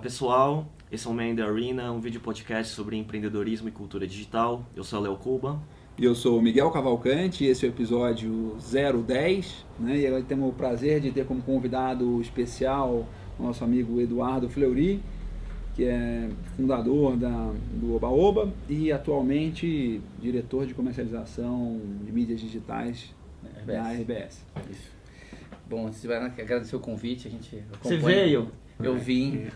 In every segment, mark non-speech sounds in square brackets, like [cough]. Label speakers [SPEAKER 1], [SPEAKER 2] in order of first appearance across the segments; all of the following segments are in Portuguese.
[SPEAKER 1] pessoal, esse é o Man in the Arena, um vídeo podcast sobre empreendedorismo e cultura digital. Eu sou o Léo Cuba.
[SPEAKER 2] E eu sou o Miguel Cavalcante, esse é o episódio 010, né? E agora temos o prazer de ter como convidado especial o nosso amigo Eduardo Fleury, que é fundador da, do Oba Oba e atualmente diretor de comercialização de mídias digitais RBS. da RBS.
[SPEAKER 3] Isso. Bom, antes de agradecer o convite, a gente
[SPEAKER 1] Você veio?
[SPEAKER 3] Eu vim,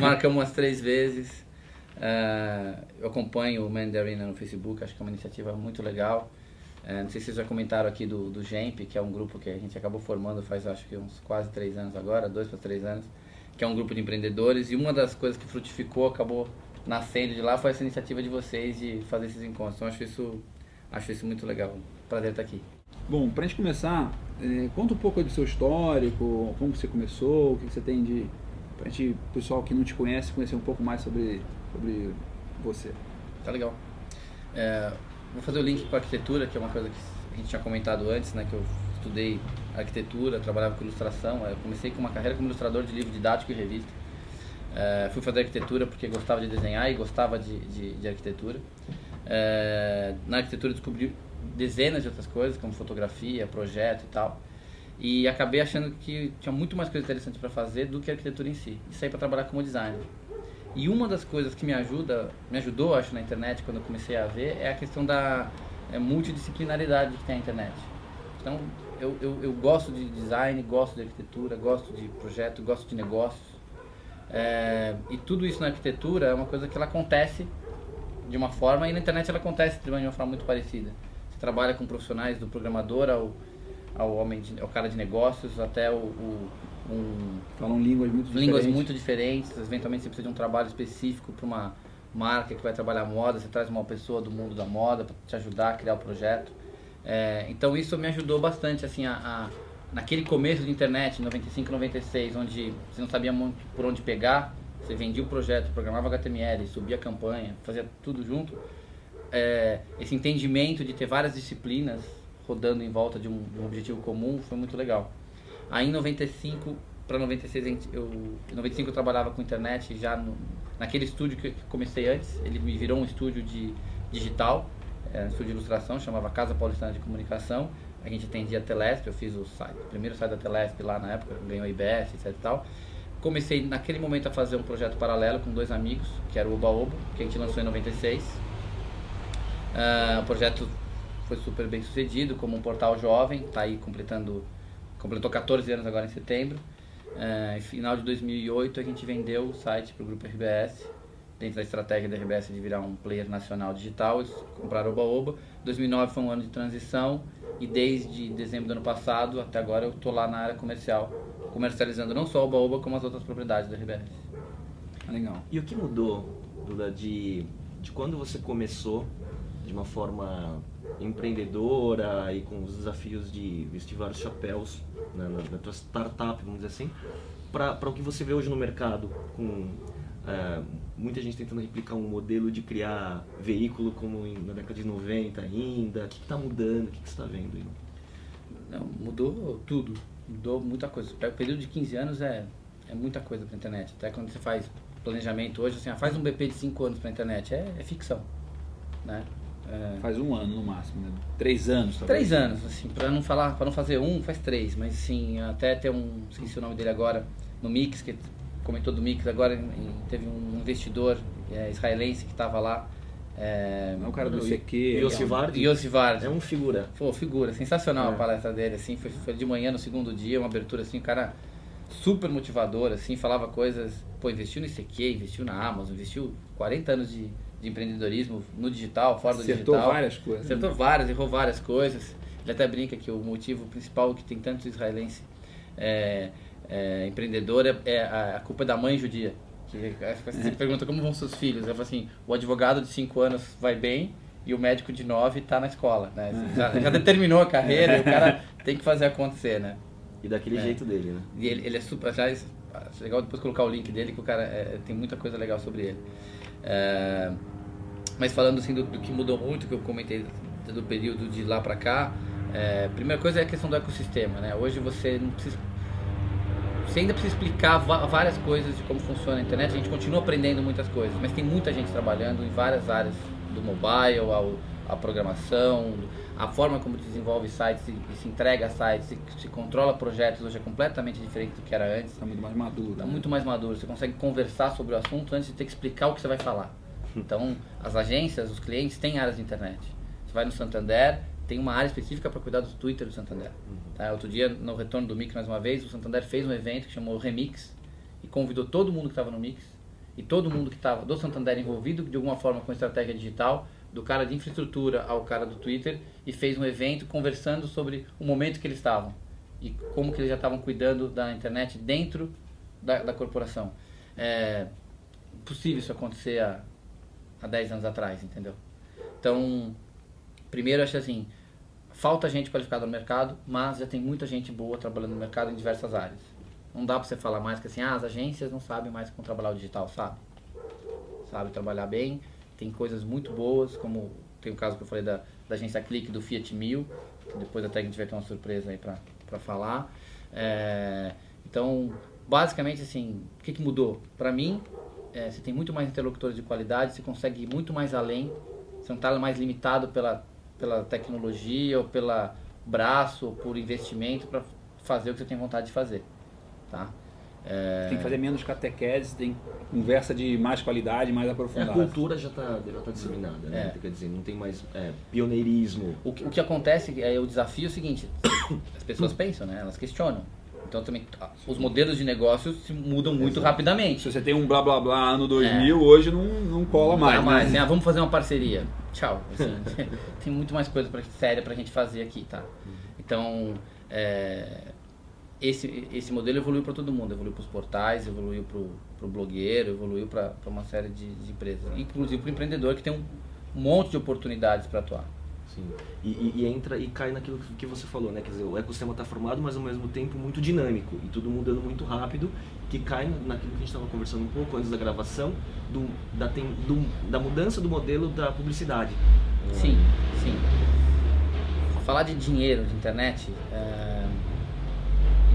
[SPEAKER 3] marcamos umas três vezes. Uh, eu acompanho o Mandarina no Facebook, acho que é uma iniciativa muito legal. Uh, não sei se vocês já comentaram aqui do, do GEMP, que é um grupo que a gente acabou formando faz acho que uns quase três anos agora, dois para três anos, que é um grupo de empreendedores. E uma das coisas que frutificou, acabou nascendo de lá, foi essa iniciativa de vocês de fazer esses encontros. Então acho isso, acho isso muito legal. Prazer estar aqui.
[SPEAKER 2] Bom, para a gente começar, é, conta um pouco do seu histórico, como você começou, o que você tem de para o pessoal que não te conhece, conhecer um pouco mais sobre, sobre você.
[SPEAKER 3] Tá legal. É, vou fazer o link com a arquitetura, que é uma coisa que a gente tinha comentado antes, né, que eu estudei arquitetura, trabalhava com ilustração. Eu comecei com uma carreira como ilustrador de livro didático e revista. É, fui fazer arquitetura porque gostava de desenhar e gostava de, de, de arquitetura. É, na arquitetura descobri dezenas de outras coisas, como fotografia, projeto e tal. E acabei achando que tinha muito mais coisa interessante para fazer do que a arquitetura em si. E saí para trabalhar como designer. E uma das coisas que me ajuda, me ajudou, acho, na internet quando eu comecei a ver, é a questão da é, multidisciplinaridade que tem a internet. Então, eu, eu, eu, gosto de design, gosto de arquitetura, gosto de projeto, gosto de negócios. É, e tudo isso na arquitetura é uma coisa que ela acontece de uma forma e na internet ela acontece de uma forma muito parecida. Você trabalha com profissionais do programador ao ao homem de, ao cara de negócios até o, o um,
[SPEAKER 2] falam línguas muito
[SPEAKER 3] línguas diferentes. muito diferentes. Eventualmente você precisa de um trabalho específico para uma marca que vai trabalhar moda. Você traz uma pessoa do mundo da moda para te ajudar a criar o projeto. É, então isso me ajudou bastante assim a, a, naquele começo de internet 95 96 onde você não sabia muito por onde pegar. Você vendia o projeto programava HTML subia a campanha fazia tudo junto. É, esse entendimento de ter várias disciplinas rodando em volta de um, de um objetivo comum, foi muito legal. Aí em 95 para 96, eu, em 95 eu trabalhava com internet já no, naquele estúdio que comecei antes, ele me virou um estúdio de digital, é, um estúdio de ilustração, chamava Casa Paulistana de Comunicação. A gente atendia a Telesp, eu fiz o site, o primeiro site da Telesp lá na época, ganhou IBS, etc e tal. Comecei naquele momento a fazer um projeto paralelo com dois amigos, que era o Oba Oba, que a gente lançou em 96. Uh, o projeto foi super bem sucedido como um portal jovem, está aí completando, completou 14 anos agora em setembro. É, final de 2008 a gente vendeu o site para o grupo RBS, dentro da estratégia da RBS de virar um player nacional digital, eles compraram o Oba-Oba. 2009 foi um ano de transição e desde dezembro do ano passado até agora eu estou lá na área comercial, comercializando não só o Oba-Oba como as outras propriedades da RBS.
[SPEAKER 1] Legal. E o que mudou, Duda, de, de quando você começou de uma forma empreendedora e com os desafios de vestir vários chapéus né, na, na tua startup, vamos dizer assim, para o que você vê hoje no mercado, com é, muita gente tentando replicar um modelo de criar veículo como em, na década de 90 ainda, o que está mudando, o que, você está vendo aí?
[SPEAKER 3] Não, mudou tudo, mudou muita coisa. O período de 15 anos é, é muita coisa para a internet, até quando você faz planejamento hoje, assim, ah, faz um BP de 5 anos para a internet, é, é ficção, né?
[SPEAKER 2] É. Faz um ano no máximo, né? Três anos,
[SPEAKER 3] talvez. Três anos, assim, para não falar, para não fazer um, faz três, mas sim, até ter um, esqueci o nome dele agora, no Mix, que comentou do Mix agora, teve um investidor é, israelense que estava lá.
[SPEAKER 2] É, é o cara do CQ.
[SPEAKER 1] Vardi. É um figura.
[SPEAKER 3] Pô, figura. Sensacional é. a palestra dele, assim. Foi, foi de manhã no segundo dia, uma abertura, assim, o cara super motivador, assim, falava coisas. Pô, investiu no ICQ, investiu na Amazon, investiu 40 anos de, de empreendedorismo no digital, fora do
[SPEAKER 2] Acertou
[SPEAKER 3] digital.
[SPEAKER 2] várias coisas.
[SPEAKER 3] Acertou
[SPEAKER 2] né?
[SPEAKER 3] várias, errou várias coisas. Ele até brinca que o motivo principal que tem tanto israelense é, é, empreendedor é, é a, a, culpa da mãe judia. Que você [laughs] pergunta como vão seus filhos. Eu falo assim, o advogado de 5 anos vai bem e o médico de 9 está na escola. Né? [laughs] Já, já, determinou a carreira e o cara tem que fazer acontecer, né?
[SPEAKER 1] E daquele é. jeito dele, né?
[SPEAKER 3] E ele, ele é super... Já, é legal depois colocar o link dele que o cara é, tem muita coisa legal sobre ele. É, mas falando assim do, do, que mudou muito, que eu comentei do período de lá para cá, é, primeira coisa é a questão do ecossistema, né? Hoje você não precisa você ainda precisa explicar várias coisas de como funciona a internet. A gente continua aprendendo muitas coisas, mas tem muita gente trabalhando em várias áreas do mobile, ao, a programação, a forma como desenvolve sites e, e se entrega sites, e se controla projetos hoje é completamente diferente do que era antes.
[SPEAKER 2] Está muito mais maduro.
[SPEAKER 3] Está
[SPEAKER 2] né?
[SPEAKER 3] muito mais maduro. Você consegue conversar sobre o assunto antes de ter que explicar o que você vai falar. Então, as agências, os clientes têm áreas de internet. Você vai no Santander, tem uma área específica para cuidar do Twitter do Santander. Uhum. Tá? Outro dia, no retorno do Mix, mais uma vez, o Santander fez um evento que chamou Remix e convidou todo mundo que estava no Mix e todo mundo que estava do Santander envolvido de alguma forma com estratégia digital, do cara de infraestrutura ao cara do Twitter, e fez um evento conversando sobre o momento que eles estavam e como que eles já estavam cuidando da internet dentro da, da corporação. É possível isso acontecer há, há 10 anos atrás, entendeu? Então, primeiro, acho assim, falta gente qualificada no mercado, mas já tem muita gente boa trabalhando no mercado em diversas áreas. Não dá para você falar mais que assim, ah, as agências não sabem mais como trabalhar o digital, sabe? Sabe trabalhar bem, tem coisas muito boas, como tem o caso que eu falei da, da agência Clique do Fiat 1000, que depois até a gente vai ter uma surpresa aí para falar. É, então, basicamente assim, o que, que mudou? Para mim, é, você tem muito mais interlocutores de qualidade, você consegue ir muito mais além, você não está mais limitado pela pela tecnologia ou pela braço ou por investimento para fazer o que você tem vontade de fazer, tá?
[SPEAKER 2] É... Tem que fazer menos catequese, tem conversa de mais qualidade, mais aprofundada.
[SPEAKER 1] É, a cultura já está já tá disseminada, né? É. Quer dizer, não tem mais é, pioneirismo.
[SPEAKER 3] O que, o que acontece, é o desafio é o seguinte, [coughs] as pessoas pensam, né? Elas questionam. Então também os modelos de negócios se mudam muito Exato. rapidamente.
[SPEAKER 2] Se você tem um blá blá blá ano 2000, é. hoje não, não cola não mais. Não
[SPEAKER 3] mais. Né? Ah, vamos fazer uma parceria. Tchau. [laughs] Assim, [laughs] tem muito mais coisa pra, séria pra gente fazer aqui, tá? Então, é, esse, esse modelo evoluiu para todo mundo. Evoluiu para os portais, evoluiu para o blogueiro, evoluiu para uma série de, de empresas. Inclusive para o empreendedor que tem um monte de oportunidades para atuar.
[SPEAKER 1] Sim. E, e, e, entra e cai naquilo que você falou, né? Quer dizer, o ecossistema está formado, mas ao mesmo tempo muito dinâmico e tudo mudando muito rápido, que cai naquilo que a gente estava conversando um pouco antes da gravação, do, da, tem, do, da mudança do modelo da publicidade.
[SPEAKER 3] Sim, sim. Falar de dinheiro, de internet, é...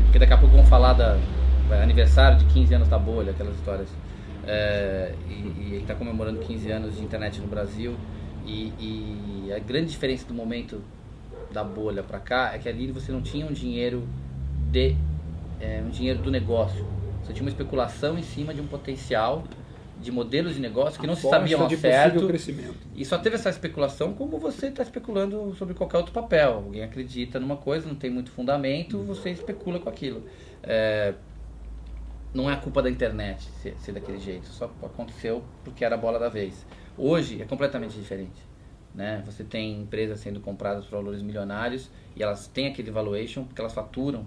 [SPEAKER 3] porque daqui a pouco vamos falar da aniversário de 15 anos da bolha, aquelas histórias. É... E, e gente está comemorando 15 anos de internet no Brasil. E, e a grande diferença do momento da bolha para cá é que ali você não tinha um dinheiro de é, um dinheiro do negócio. Você tinha uma especulação em cima de um potencial de modelos de negócio que não se sabiam ao certo. E só teve essa especulação como você está especulando sobre qualquer outro papel. Alguém acredita numa coisa, não tem muito fundamento, você especula com aquilo. É, não é a culpa da internet ser, ser daquele jeito, só aconteceu porque era a bola da vez. Hoje é completamente diferente. Né? Você tem empresas sendo compradas por valores milionários e elas têm aquele valuation porque elas faturam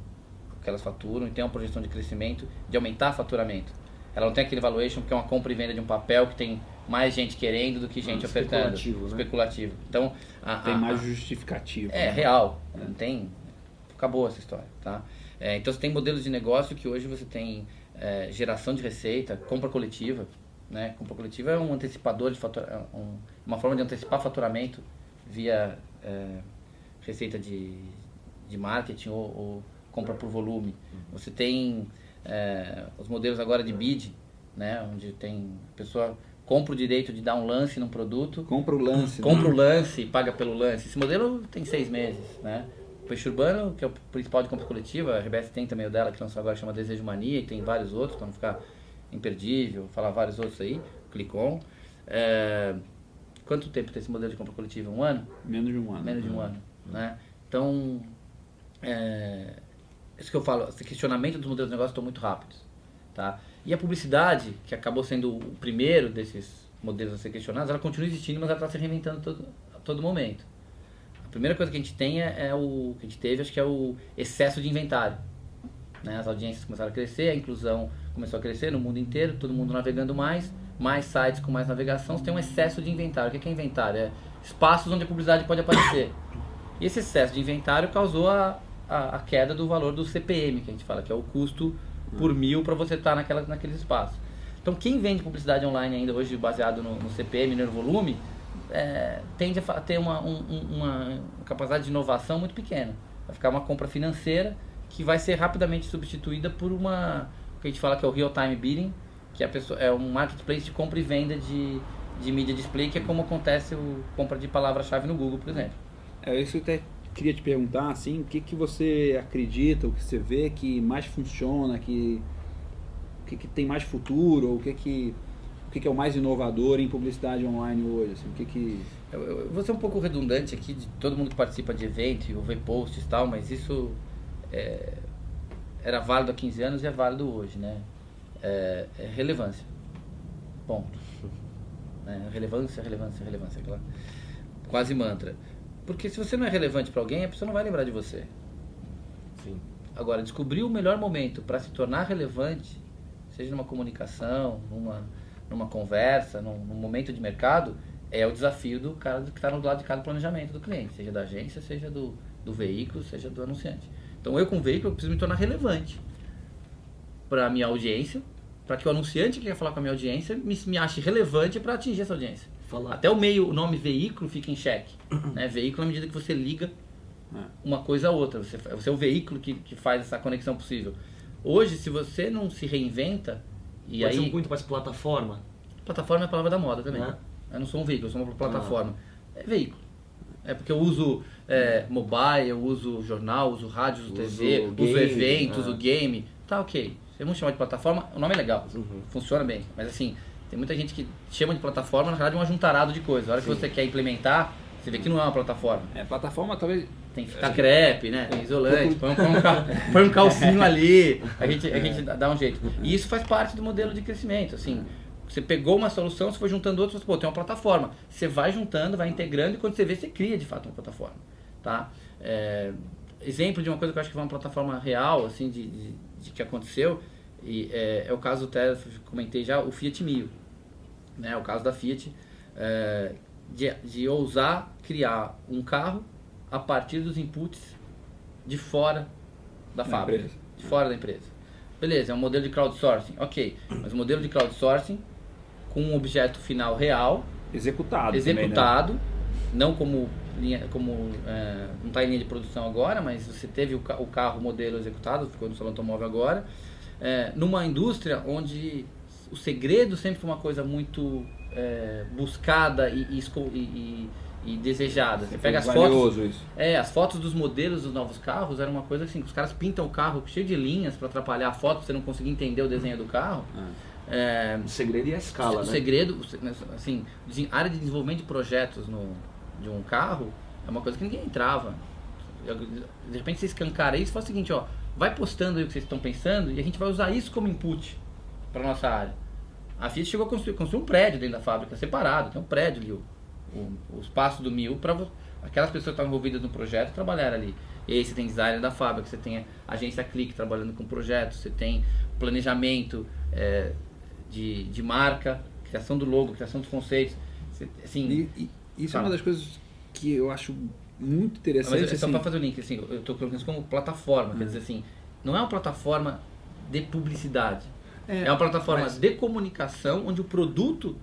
[SPEAKER 3] o que elas faturam e tem uma projeção de crescimento de aumentar faturamento. Ela não tem aquele valuation porque é uma compra e venda de um papel que tem mais gente querendo do que gente ah, ofertando.
[SPEAKER 1] Especulativo. Né?
[SPEAKER 3] Especulativo. Então,
[SPEAKER 2] a, tem a, mais justificativo.
[SPEAKER 3] É, né? real. É. Não tem. Acabou essa história. Tá? É, então você tem modelos de negócio que hoje você tem é, geração de receita, compra coletiva. Né? Compra coletiva é um antecipador de fatura, é um, uma forma de antecipar faturamento via é, receita de, de marketing ou, ou, compra por volume. Uhum. Você tem é, os modelos agora de bid, né? onde tem a pessoa compra o direito de dar um lance num produto.
[SPEAKER 2] Compra o lance.
[SPEAKER 3] Compra né? o lance e paga pelo lance. Esse modelo tem seis meses. Né? O Peixe Urbano, que é o principal de compra coletiva, a RBS tem também o dela, que lançou agora, chama Desejo Mania, e tem vários outros, para não ficar imperdível, falar vários outros aí, Clicom. É, quanto tempo tem esse modelo de compra coletiva? Um ano?
[SPEAKER 2] Menos de um ano.
[SPEAKER 3] Menos de um uhum. ano. Né? Então, é, isso que eu falo, esse questionamento dos modelos de negócio estão muito rápidos. Tá? E a publicidade, que acabou sendo o primeiro desses modelos a ser questionados, ela continua existindo, mas ela está se reinventando todo, a todo momento. A primeira coisa que a gente tem é, é, o que a gente teve, acho que é o excesso de inventário. Né? As audiências começaram a crescer, a inclusão começou a crescer no mundo inteiro, todo mundo navegando mais, mais sites com mais navegação, você tem um excesso de inventário. O que é inventário? É espaços onde a publicidade pode aparecer. E esse excesso de inventário causou a, a, a queda do valor do CPM, que a gente fala, que é o custo por mil para você estar tá naquela, naqueles espaços. Então, quem vende publicidade online ainda hoje baseado no, no CPM, no volume, é, tende a ter uma, um, uma capacidade de inovação muito pequena. Vai ficar uma compra financeira que vai ser rapidamente substituída por uma que a gente fala que é o real time bidding, que é, a pessoa, é um marketplace de compra e venda de, de mídia display, que é como acontece o compra de palavra-chave no Google, por exemplo.
[SPEAKER 2] É isso até queria te perguntar, assim, o que, que você acredita, o que você vê que mais funciona, que, o que, que tem mais futuro, o que que o que, que é o mais inovador em publicidade online hoje? Assim, o que que...
[SPEAKER 3] Eu, eu vou ser um pouco redundante aqui, de todo mundo que participa de evento e posts e tal, mas isso é, era válido há 15 anos e é válido hoje, né? É, é relevância. Ponto. [laughs] É, relevância, relevância, relevância. Aquela quase mantra. Porque se você não é relevante para alguém, a pessoa não vai lembrar de você.
[SPEAKER 1] Sim.
[SPEAKER 3] Agora, descobrir o melhor momento para se tornar relevante, seja numa comunicação, numa, numa conversa, num, num momento de mercado, é o desafio do cara que está no lado de cada planejamento do cliente, seja da agência, seja do, do veículo, seja do anunciante. Então, eu com o veículo eu preciso me tornar relevante para a minha audiência, para que o anunciante que quer falar com a minha audiência me, me ache relevante para atingir essa audiência.
[SPEAKER 1] Falar.
[SPEAKER 3] Até o meio, o nome veículo fica em xeque. [clears throat] Né? Veículo, à medida que você liga
[SPEAKER 2] É.
[SPEAKER 3] uma coisa a outra. Você, você é o veículo que, que faz essa conexão possível. Hoje, se você não se reinventa, e
[SPEAKER 1] Pode
[SPEAKER 3] aí.
[SPEAKER 1] ser muito mais plataforma.
[SPEAKER 3] Plataforma é a palavra da moda também.
[SPEAKER 1] Né?
[SPEAKER 3] Eu não sou um veículo, eu sou uma plataforma. É veículo. É porque eu uso é, mobile, eu uso jornal, uso rádio, uso
[SPEAKER 1] Uso
[SPEAKER 3] TV, uso
[SPEAKER 1] game,
[SPEAKER 3] eventos,
[SPEAKER 1] ah.
[SPEAKER 3] o game. Tá ok. Se vamos chamar de plataforma, o nome é legal.
[SPEAKER 1] Uhum.
[SPEAKER 3] Funciona bem. Mas assim, tem muita gente que chama de plataforma, na verdade é um ajuntarado de coisas. A hora que
[SPEAKER 1] Sim.
[SPEAKER 3] você quer implementar, você vê que não é uma plataforma.
[SPEAKER 2] É, plataforma talvez...
[SPEAKER 3] Tem que ficar crepe, né? Tem isolante, põe um, [laughs] põe um calcinho ali, a gente, a gente dá- dá um jeito. E isso faz parte do modelo de crescimento, assim. Você pegou uma solução, você foi juntando outras, pô, tem uma plataforma. Você vai juntando, vai integrando e quando você vê, você cria de fato uma plataforma, tá? É, exemplo de uma coisa que eu acho que foi uma plataforma real, assim, de, de, de que aconteceu, e é, é o caso até, comentei já, o Fiat Mio, né? O caso da Fiat, é, de, de ousar criar um carro a partir dos inputs de fora da,
[SPEAKER 2] Da
[SPEAKER 3] fábrica,
[SPEAKER 2] empresa.
[SPEAKER 3] de fora da empresa. Beleza, é um modelo de crowdsourcing, ok, mas um modelo de crowdsourcing com um objeto final real,
[SPEAKER 2] Executado também, né?
[SPEAKER 3] executado, não como linha, como é, não está em linha de produção agora, mas você teve o, o carro modelo executado, ficou no salão automóvel agora, é, numa indústria onde o segredo sempre foi uma coisa muito é, buscada e, e e- e- desejada. Você pega as fotos,
[SPEAKER 2] isso.
[SPEAKER 3] é, as fotos dos modelos dos novos carros era uma coisa assim, os caras pintam o carro cheio de linhas para atrapalhar a foto, pra você não conseguir entender o desenho do carro. É,
[SPEAKER 1] O segredo e a escala,
[SPEAKER 3] o
[SPEAKER 1] né?
[SPEAKER 3] segredo, o se- assim, área de desenvolvimento de projetos no, de um carro é uma coisa que ninguém entrava. De repente você escancara isso e fala o seguinte, ó, vai postando aí o que vocês estão pensando e a gente vai usar isso como input para nossa área. A Fiat chegou a construir, construir um prédio dentro da fábrica, separado, tem um prédio ali, o, o, o espaço do mil, para aquelas pessoas que estão envolvidas no projeto trabalhar ali. E aí você tem designer da fábrica, você tem a agência Clique trabalhando com projetos, você tem planejamento é, de, de marca, criação do logo, criação dos conceitos. Você, assim,
[SPEAKER 2] E, e isso é uma das coisas que eu acho muito
[SPEAKER 3] mas
[SPEAKER 2] interessante.
[SPEAKER 3] é só
[SPEAKER 2] assim,
[SPEAKER 3] para fazer o link, assim, eu estou colocando isso como plataforma, quer
[SPEAKER 2] Hum.
[SPEAKER 3] dizer assim, não é uma plataforma de publicidade,
[SPEAKER 2] é,
[SPEAKER 3] é, uma plataforma
[SPEAKER 2] mas-
[SPEAKER 3] de comunicação onde o produto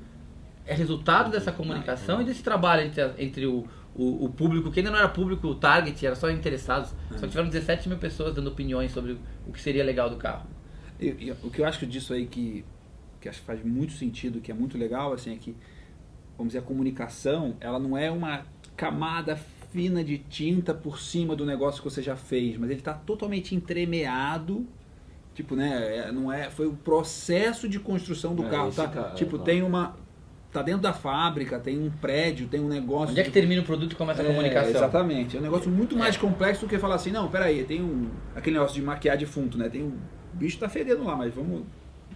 [SPEAKER 3] é resultado dessa comunicação e desse trabalho entre, entre o, o, o público, que ainda não era público target, era só interessados,
[SPEAKER 2] Hum.
[SPEAKER 3] só que tiveram 17 mil pessoas dando opiniões sobre o que seria legal do carro.
[SPEAKER 2] E- e o que eu acho disso aí que, que acho que faz muito sentido, que é muito legal, assim, é que, vamos dizer, a comunicação, ela não é uma camada fina de tinta por cima do negócio que você já fez, mas ele está totalmente entremeado, tipo, né, é- não é, foi o processo de construção do
[SPEAKER 1] É,
[SPEAKER 2] carro, tá?
[SPEAKER 1] cara,
[SPEAKER 2] tipo,
[SPEAKER 1] é,
[SPEAKER 2] tem uma, tá dentro da fábrica, tem um prédio, tem um negócio...
[SPEAKER 3] Onde é que
[SPEAKER 2] de-
[SPEAKER 3] termina o produto e começa a
[SPEAKER 2] É,
[SPEAKER 3] comunicação?
[SPEAKER 2] Exatamente. É um negócio muito mais
[SPEAKER 3] É.
[SPEAKER 2] complexo do que falar assim, não, peraí, tem um. Aquele negócio de maquiar defunto, né? Tem um. O bicho tá fedendo lá, mas vamos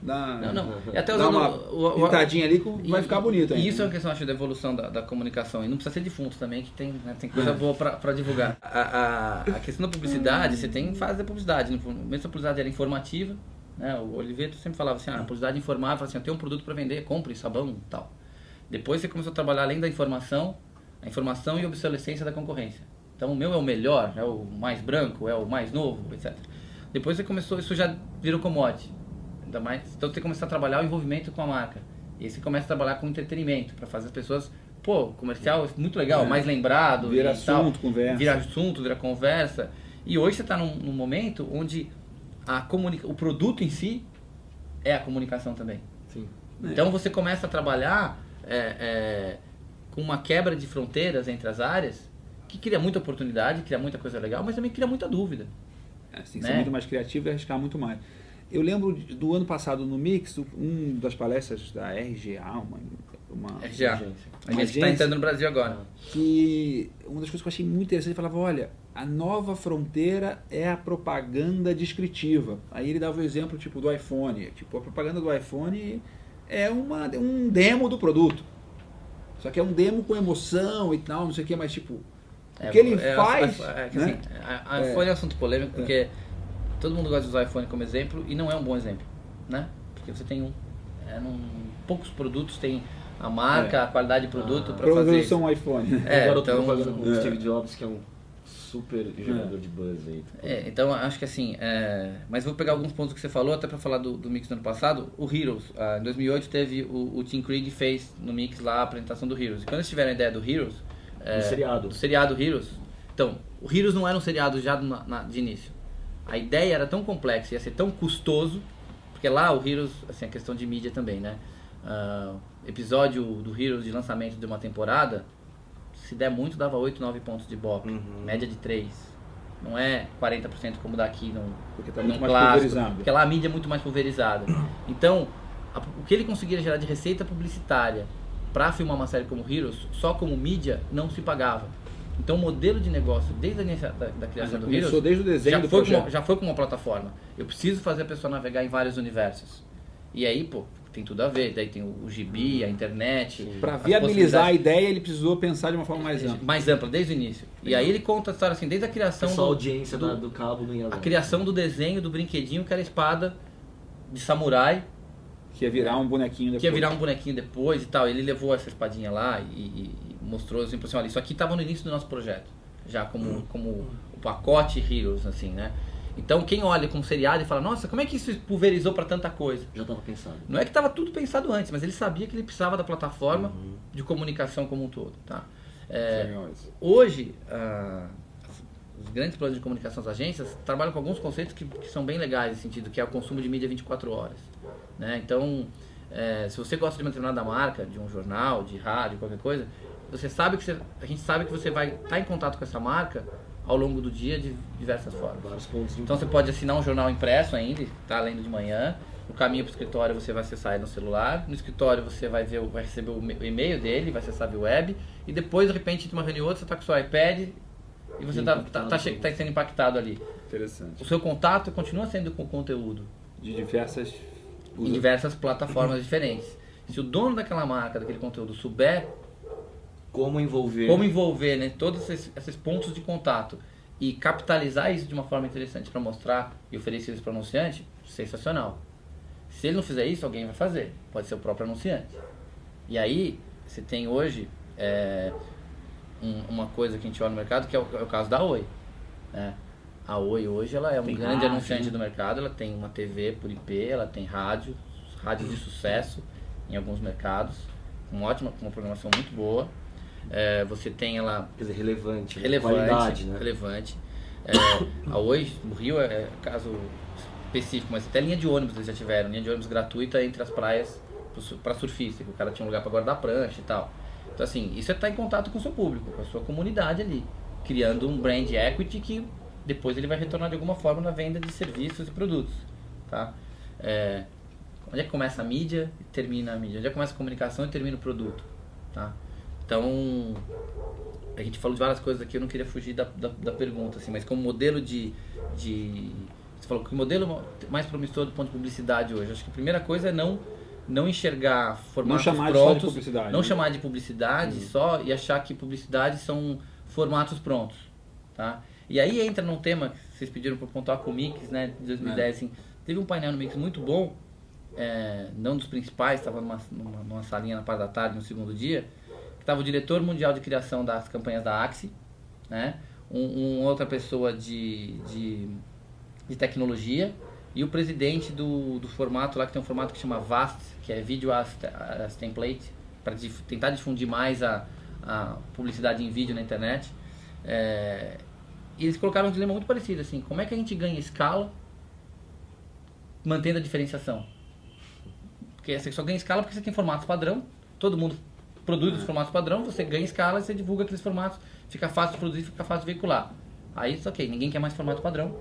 [SPEAKER 2] dar.
[SPEAKER 3] Não, não. E até usando
[SPEAKER 2] uma
[SPEAKER 3] o- o-
[SPEAKER 2] pintadinha ali que vai ficar bonito
[SPEAKER 3] E isso é uma questão, acho, da evolução da, da comunicação. E não precisa ser defunto também, que tem, né, tem coisa boa para divulgar. A, a, a questão da publicidade, você tem fase da publicidade. No começo a publicidade era informativa. Né? O Oliveto sempre falava assim, ah, a publicidade informava, assim, eu tenho um produto para vender, compre sabão e tal. Depois você começou a trabalhar além da informação, a informação e obsolescência da concorrência. Então o meu é o melhor, é o mais branco, é o mais novo, etc. Depois você começou, isso já virou commodity. Ainda mais, então você começa a trabalhar o envolvimento com a marca. E aí você começa a trabalhar com entretenimento, para fazer as pessoas, pô, comercial muito legal,
[SPEAKER 2] É.
[SPEAKER 3] mais lembrado.
[SPEAKER 2] Vira
[SPEAKER 3] e tal.
[SPEAKER 2] assunto, conversa.
[SPEAKER 3] Vira assunto, vira conversa. E hoje você está num, num, momento onde a comunica o produto em si é a comunicação também.
[SPEAKER 1] Sim.
[SPEAKER 3] Então você começa a trabalhar é, é, com uma quebra de fronteiras entre as áreas que cria muita oportunidade, cria muita coisa legal, mas também cria muita dúvida.
[SPEAKER 2] É, tem que né? ser muito mais criativo e arriscar muito mais. Eu lembro do ano passado no Mix, um das palestras da RGA, uma, uma
[SPEAKER 3] RGA. agência. A gente está entrando no Brasil agora.
[SPEAKER 2] Que uma das coisas que eu achei muito interessante, ele falava, olha, a nova fronteira é a propaganda descritiva. Aí ele dava o exemplo tipo do iPhone. Tipo, a propaganda do iPhone é uma, um demo do produto. Só que é um demo com emoção e tal, não sei o que, mas tipo, é, o que ele é, faz. É,
[SPEAKER 3] é, né? assim, iPhone é. é assunto polêmico porque todo mundo gosta de usar iPhone como exemplo e não é um bom exemplo, né? Porque você tem um. É, num, poucos produtos têm a marca, é. a qualidade de produto ah, para fazer.
[SPEAKER 2] são um iPhone.
[SPEAKER 1] É, Agora então, eu tô fazendo com o Steve Jobs, que é um super jogador de buzz aí.
[SPEAKER 3] É, então acho que assim, é... mas vou pegar alguns pontos que você falou, até para falar do, do Mix do ano passado. O Heroes, uh, em 2008 teve o, o Tim Creed fez no Mix lá a apresentação do Heroes. E quando eles tiveram a ideia do Heroes,
[SPEAKER 1] é, do seriado,
[SPEAKER 3] do seriado Heroes, então o Heroes não era um seriado já na, na, de início. A ideia era tão complexa, ia ser tão custoso, porque lá o Heroes, assim, a questão de mídia também, né? Uh, episódio do Heroes de lançamento de uma temporada se der muito, dava 8, 9 pontos de Bop. Uhum. Média de 3. Não é 40% como daqui no,
[SPEAKER 2] porque tá muito mais clássico, pulverizado.
[SPEAKER 3] Porque lá a mídia é muito mais pulverizada. Então, a, o que ele conseguia gerar de receita publicitária para filmar uma série como Heroes, só como mídia, não se pagava. Então o modelo de negócio, desde a da, da criação do Heroes,
[SPEAKER 2] desde o desenho
[SPEAKER 3] já,
[SPEAKER 2] do
[SPEAKER 3] foi uma, já foi com uma plataforma. Eu preciso fazer a pessoa navegar em vários universos. E aí, pô, tem tudo a ver. Daí tem o, gibi, a internet.
[SPEAKER 2] Para viabilizar a ideia, ele precisou pensar de uma forma mais ampla.
[SPEAKER 3] Mais ampla, desde o início. E aí ele conta a história assim, desde a criação.
[SPEAKER 1] Só do, a audiência do, do cabo do
[SPEAKER 3] A criação do desenho do brinquedinho, que era a espada de samurai.
[SPEAKER 2] Que ia virar um bonequinho depois.
[SPEAKER 3] Que ia virar um bonequinho depois e tal. Ele levou essa espadinha lá e, e, e mostrou assim, assim, olha, isso aqui estava no início do nosso projeto. Já como, hum. como o pacote Heroes, assim, né? Então, quem olha como seriado e fala, nossa, como é que isso pulverizou para tanta coisa?
[SPEAKER 1] Já estava pensado.
[SPEAKER 3] Não é que estava tudo pensado antes, mas ele sabia que ele precisava da plataforma uhum. de comunicação como um todo. Tá? É, hoje, ah, os grandes planos de comunicação das agências trabalham com alguns conceitos que, que, são bem legais, no sentido que é o consumo de mídia 24 horas. Né? Então, é, se você gosta de uma determinada marca, de um jornal, de rádio, qualquer coisa, você sabe que você, a gente sabe que você vai estar tá em contato com essa marca ao longo do dia de diversas formas. Então você pode assinar um jornal impresso ainda, tá lendo de manhã. No caminho para o escritório você vai acessar no celular. No escritório você vai ver, vai receber o e-mail dele, vai acessar o web. E depois, de repente, de uma reunião outra, você está com o seu iPad e você está tá, tá, tá, sendo impactado ali.
[SPEAKER 2] Interessante.
[SPEAKER 3] O seu contato continua sendo com conteúdo.
[SPEAKER 2] De diversas...
[SPEAKER 3] Em diversas plataformas diferentes. Se o dono daquela marca, daquele conteúdo, souber
[SPEAKER 1] como envolver.
[SPEAKER 3] Como envolver, né? Todos esses, esses pontos de contato e capitalizar isso de uma forma interessante para mostrar e oferecer isso para o anunciante, sensacional. Se ele não fizer isso, alguém vai fazer. Pode ser o próprio anunciante. E aí, você tem hoje é, um, uma coisa que a gente olha no mercado, que é o, é o caso da Oi. Né? A Oi hoje ela é um tem grande rádio. anunciante do mercado, ela tem uma TV por IP, ela tem rádio, rádios de sucesso em alguns mercados, com ótima, com uma programação muito boa. É, você tem ela.
[SPEAKER 1] Quer dizer, relevante.
[SPEAKER 3] Né? Relevante. Qualidade, né? Relevante. É, a hoje, no Rio é, é caso específico, mas até linha de ônibus eles já tiveram, linha de ônibus gratuita entre as praias para surfista, que o cara tinha um lugar para guardar prancha e tal. Então, assim, isso é estar em contato com o seu público, com a sua comunidade ali, criando um brand equity que depois ele vai retornar de alguma forma na venda de serviços e produtos. Tá? É, onde é que começa a mídia e termina a mídia? Onde é que começa a comunicação e termina o produto? Tá? Então, a gente falou de várias coisas aqui, eu não queria fugir da, da, da pergunta, assim, mas como modelo de, de. Você falou que o modelo mais promissor do ponto de publicidade hoje. Acho que a primeira coisa é não, não enxergar formatos
[SPEAKER 2] não chamar
[SPEAKER 3] prontos,
[SPEAKER 2] de publicidade,
[SPEAKER 3] não
[SPEAKER 2] né?
[SPEAKER 3] chamar de publicidade uhum. só e achar que publicidade são formatos prontos, tá? E aí entra num tema que vocês pediram para pontuar com o Mix, né, de 2010, é. assim, teve um painel no Mix muito bom, é, não dos principais, estava numa, numa, numa salinha na parte da tarde, no segundo dia, estava o diretor mundial de criação das campanhas da Axi, né? Um, um, outra pessoa de, de, de, tecnologia e o presidente do, do formato lá que tem um formato que chama VAST, que é Video as, as Template, para dif tentar difundir mais a, a publicidade em vídeo na internet. É, e eles colocaram um dilema muito parecido, assim, como é que a gente ganha escala mantendo a diferenciação? Porque você só ganha escala porque você tem formatos padrão, todo mundo produz os formatos padrão, você ganha escala e você divulga aqueles formatos, fica fácil de produzir, fica fácil de veicular. Aí, isso ok, ninguém quer mais formato padrão.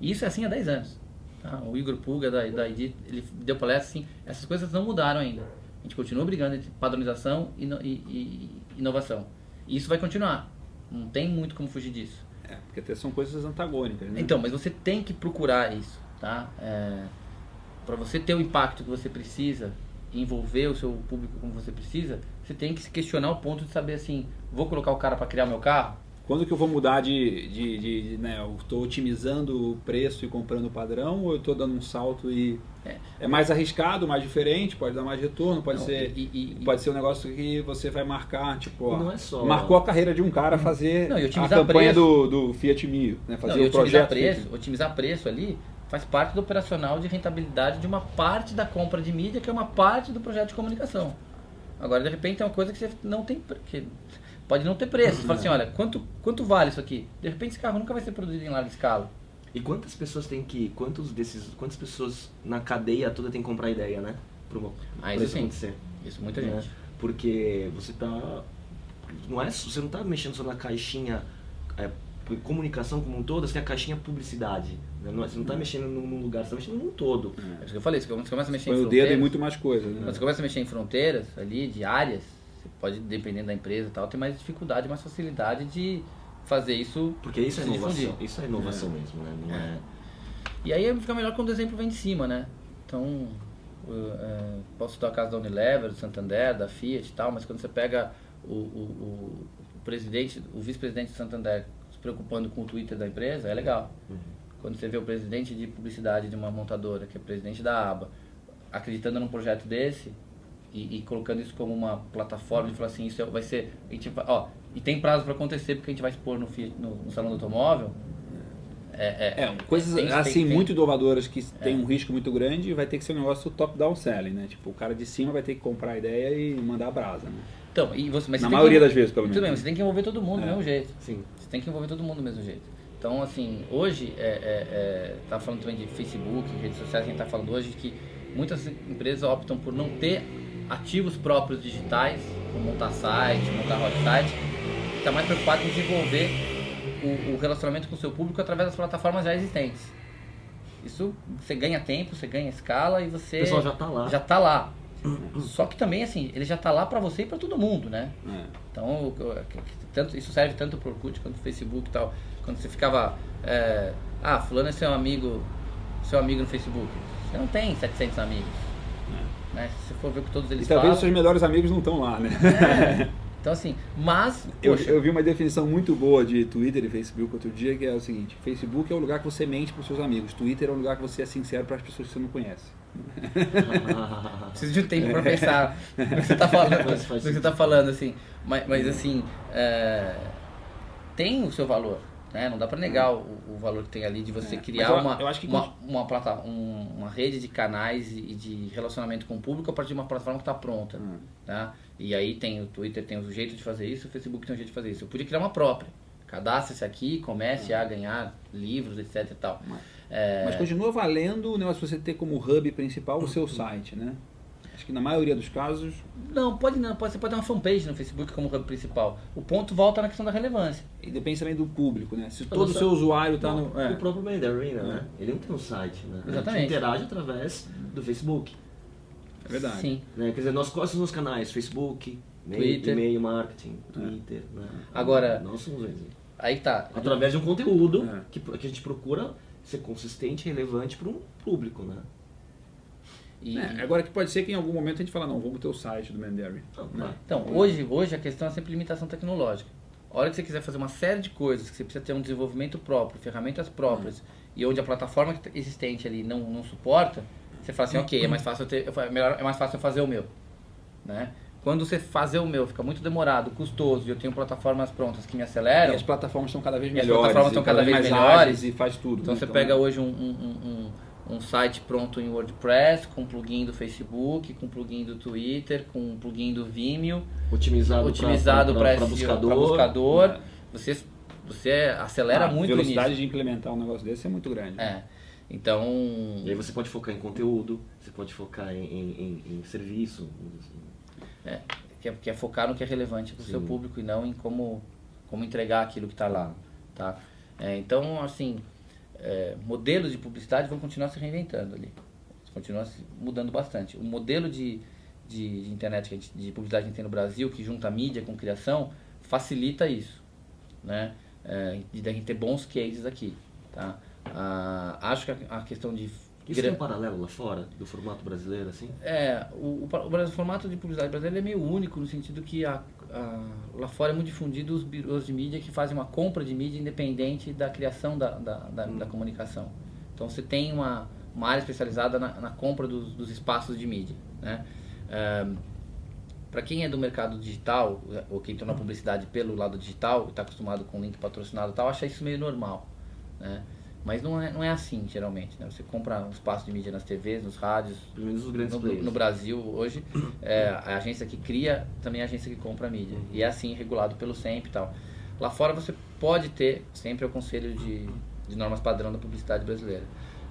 [SPEAKER 3] E isso é assim há 10 anos. Tá? O Igor Puga, da, da Edit, ele deu palestra assim, essas coisas não mudaram ainda. A gente continua brigando entre padronização e, e, e inovação. E isso vai continuar. Não tem muito como fugir disso.
[SPEAKER 2] É, porque até são coisas antagônicas, né?
[SPEAKER 3] Então, mas você tem que procurar isso, tá? É, para você ter o impacto que você precisa, envolver o seu público como você precisa, você tem que se questionar o ponto de saber assim, vou colocar o cara para criar meu carro?
[SPEAKER 2] Quando que eu vou mudar de, de, de, de né, eu estou otimizando o preço e comprando o padrão ou eu estou dando um salto e é, é, mais arriscado, mais diferente, pode dar mais retorno, pode não, ser e, e, pode ser um negócio que você vai marcar, tipo, ó,
[SPEAKER 1] é só...
[SPEAKER 2] marcou a carreira de um cara fazer não, a campanha do, do Fiat Mio, né, fazer não, o projeto.
[SPEAKER 3] Preço, otimizar preço ali faz parte do operacional de rentabilidade de uma parte da compra de mídia, que é uma parte do projeto de comunicação. Agora, de repente, é uma coisa que você não tem. Que pode não ter preço. Você fala assim: olha, quanto, quanto vale isso aqui? De repente, esse carro nunca vai ser produzido em larga escala.
[SPEAKER 1] E quantas pessoas tem que. Quantos desses, quantas pessoas na cadeia toda tem que comprar ideia, né?
[SPEAKER 3] Para ah, isso, isso acontecer. Isso, muita né? gente.
[SPEAKER 1] Porque você tá. Não é, você não está mexendo só na caixinha é, comunicação como um todo, você tem a caixinha publicidade. Né? Você não está mexendo num lugar, você está mexendo num todo.
[SPEAKER 3] É isso que eu falei, você começa a mexer
[SPEAKER 2] Põe
[SPEAKER 3] em
[SPEAKER 2] o dedo em muito mais coisas. Né?
[SPEAKER 3] Quando você começa a mexer em fronteiras ali, de áreas, você pode, dependendo da empresa e tal, ter mais dificuldade, mais facilidade de fazer isso.
[SPEAKER 1] Porque isso é inovação. Isso é inovação é. mesmo, né? Não é. é...
[SPEAKER 3] E aí fica melhor quando o exemplo vem de cima, né? Então, é, posso dar o caso da Unilever, do Santander, da Fiat e tal, mas quando você pega o, o, o presidente, o vice-presidente do Santander preocupando com o Twitter da empresa, é legal. Uhum. Quando você vê o presidente de publicidade de uma montadora, que é presidente da ABA, acreditando num projeto desse e, e colocando isso como uma plataforma e falar assim, isso vai ser, a gente ó, e tem prazo para acontecer porque a gente vai expor no, no, no salão do automóvel.
[SPEAKER 2] É, é, é coisas tem, assim tem, muito inovadoras que é. tem um risco muito grande vai ter que ser um negócio top-down selling, né? Tipo, o cara de cima vai ter que comprar a ideia e mandar a brasa, né?
[SPEAKER 3] Então, e você, mas
[SPEAKER 2] Na maioria que, das vezes, pelo
[SPEAKER 3] menos. Tudo bem, você tem que envolver todo mundo do
[SPEAKER 2] é.
[SPEAKER 3] mesmo jeito.
[SPEAKER 2] Sim.
[SPEAKER 3] Tem que envolver todo mundo do mesmo jeito. Então, assim, hoje, é, é, é tá falando também de Facebook, redes sociais, a gente tá falando hoje que muitas empresas optam por não ter ativos próprios digitais, como montar site, montar website, está mais preocupado em desenvolver o, o relacionamento com o seu público através das plataformas já existentes. Isso você ganha tempo, você ganha escala e você.
[SPEAKER 1] O pessoal já está lá.
[SPEAKER 3] Já está lá. Só que também, assim, ele já está lá para você e para todo mundo, né? É. Então, tanto, isso serve tanto para o Orkut quanto para o Facebook e tal. Quando você ficava, é, ah, fulano é seu amigo, seu amigo no Facebook. Você não tem 700 amigos. É. Né? Se você for ver o que todos eles
[SPEAKER 2] e talvez os seus melhores amigos não estão lá, né?
[SPEAKER 3] É. [laughs] Então, assim, mas.
[SPEAKER 2] Eu, eu, vi uma definição muito boa de Twitter e Facebook outro dia, que é o seguinte: Facebook é o lugar que você mente para os seus amigos, Twitter é o lugar que você é sincero para as pessoas que você não conhece. [laughs]
[SPEAKER 3] Preciso de um tempo para pensar no que você está falando, no que você está falando, assim. Mas, mas assim, é, tem o seu valor. Né? Não dá para negar o, o, valor que tem ali de você é. criar eu, uma, eu que... uma, uma, plata, um, uma rede de canais e de relacionamento com o público a partir de uma plataforma que está pronta. Hum. Tá? E aí tem o Twitter tem o jeito de fazer isso, o Facebook tem o jeito de fazer isso. Eu podia criar uma própria. Cadastre-se aqui, comece a ganhar livros, etc e tal.
[SPEAKER 2] Mas, é... mas continua valendo o negócio de você ter como hub principal o seu site, né? Acho que na maioria dos casos.
[SPEAKER 3] Não, pode não. Pode, você pode ter uma fanpage no Facebook como hub principal. O ponto volta na questão da relevância.
[SPEAKER 2] E depende também do público, né? Se todo o seu usuário está no.
[SPEAKER 1] É. O próprio Mandarina, né? Ele não tem um site, né?
[SPEAKER 3] Exatamente.
[SPEAKER 1] interage através do Facebook.
[SPEAKER 2] É verdade.
[SPEAKER 3] Sim.
[SPEAKER 1] Né? Quer dizer, nós quais são os canais? Facebook, Twitter. e-mail marketing, Twitter. É. Né?
[SPEAKER 3] Agora.
[SPEAKER 1] Nós somos eles.
[SPEAKER 3] Aí tá.
[SPEAKER 1] Através de um conteúdo é. que, que a gente procura ser consistente e relevante para um público, né?
[SPEAKER 2] E, é, agora que pode ser que em algum momento a gente fala, não, vamos ter o site do Mandarin.
[SPEAKER 3] Né? Então, hoje, hoje a questão é sempre limitação tecnológica. A hora que você quiser fazer uma série de coisas, que você precisa ter um desenvolvimento próprio, ferramentas próprias, uhum. e onde a plataforma existente ali não, não suporta, você fala assim, ok, é mais fácil eu ter, é melhor, é mais fácil eu fazer o meu. Né? Quando você fazer o meu fica muito demorado, custoso, e eu tenho plataformas prontas que me aceleram. E
[SPEAKER 2] as plataformas são cada vez melhores.
[SPEAKER 3] As plataformas estão cada vez melhores.
[SPEAKER 2] E faz tudo.
[SPEAKER 3] Então, você pega hoje um, um, um, um, site pronto em WordPress, com plugin do Facebook, com plugin do Twitter, com plugin do Vimeo.
[SPEAKER 1] Otimizado,
[SPEAKER 3] otimizado para buscador. buscador. É. Você você acelera
[SPEAKER 2] Ah,
[SPEAKER 3] muito
[SPEAKER 2] A
[SPEAKER 3] o
[SPEAKER 2] velocidade de implementar um negócio desse é muito grande.
[SPEAKER 3] É. Então,
[SPEAKER 1] E aí você pode focar em conteúdo, você pode focar em, em, em- em serviço.
[SPEAKER 3] É, que, é, que é focar no que é relevante para o seu público e não em como, como entregar aquilo que está lá, tá? É, então, assim, é, modelos de publicidade vão continuar se reinventando ali. Continua se mudando bastante. O modelo de, de, de internet, a gente- de publicidade que a gente tem no Brasil, que junta mídia com criação, facilita isso, né? É, e da gente ter bons cases aqui, tá? Ah, acho que a, a questão de...
[SPEAKER 1] Isso tem um paralelo lá fora, do formato brasileiro, assim?
[SPEAKER 3] É, o, o, o formato de publicidade brasileiro é meio único no sentido que a, a- lá fora é muito difundido os birôs de mídia que fazem uma compra de mídia independente da criação da, da, da, da comunicação. Então você tem uma, uma área especializada na, na compra dos, dos espaços de mídia. Né? Para quem é do mercado digital, ou quem entrou na publicidade pelo lado digital, está acostumado com link patrocinado e tal, acha isso meio normal. Né? Mas não é, não é assim, geralmente. Né? Você compra um espaço de mídia nas TVs, nos rádios,
[SPEAKER 1] Pelo menos os grandes
[SPEAKER 3] no,
[SPEAKER 1] players.
[SPEAKER 3] no Brasil hoje, [coughs] é, a agência que cria também é a agência que compra a mídia. E é assim, regulado pelo SEMP e tal. Lá fora você pode ter, sempre é o conselho de, de normas padrão da publicidade brasileira.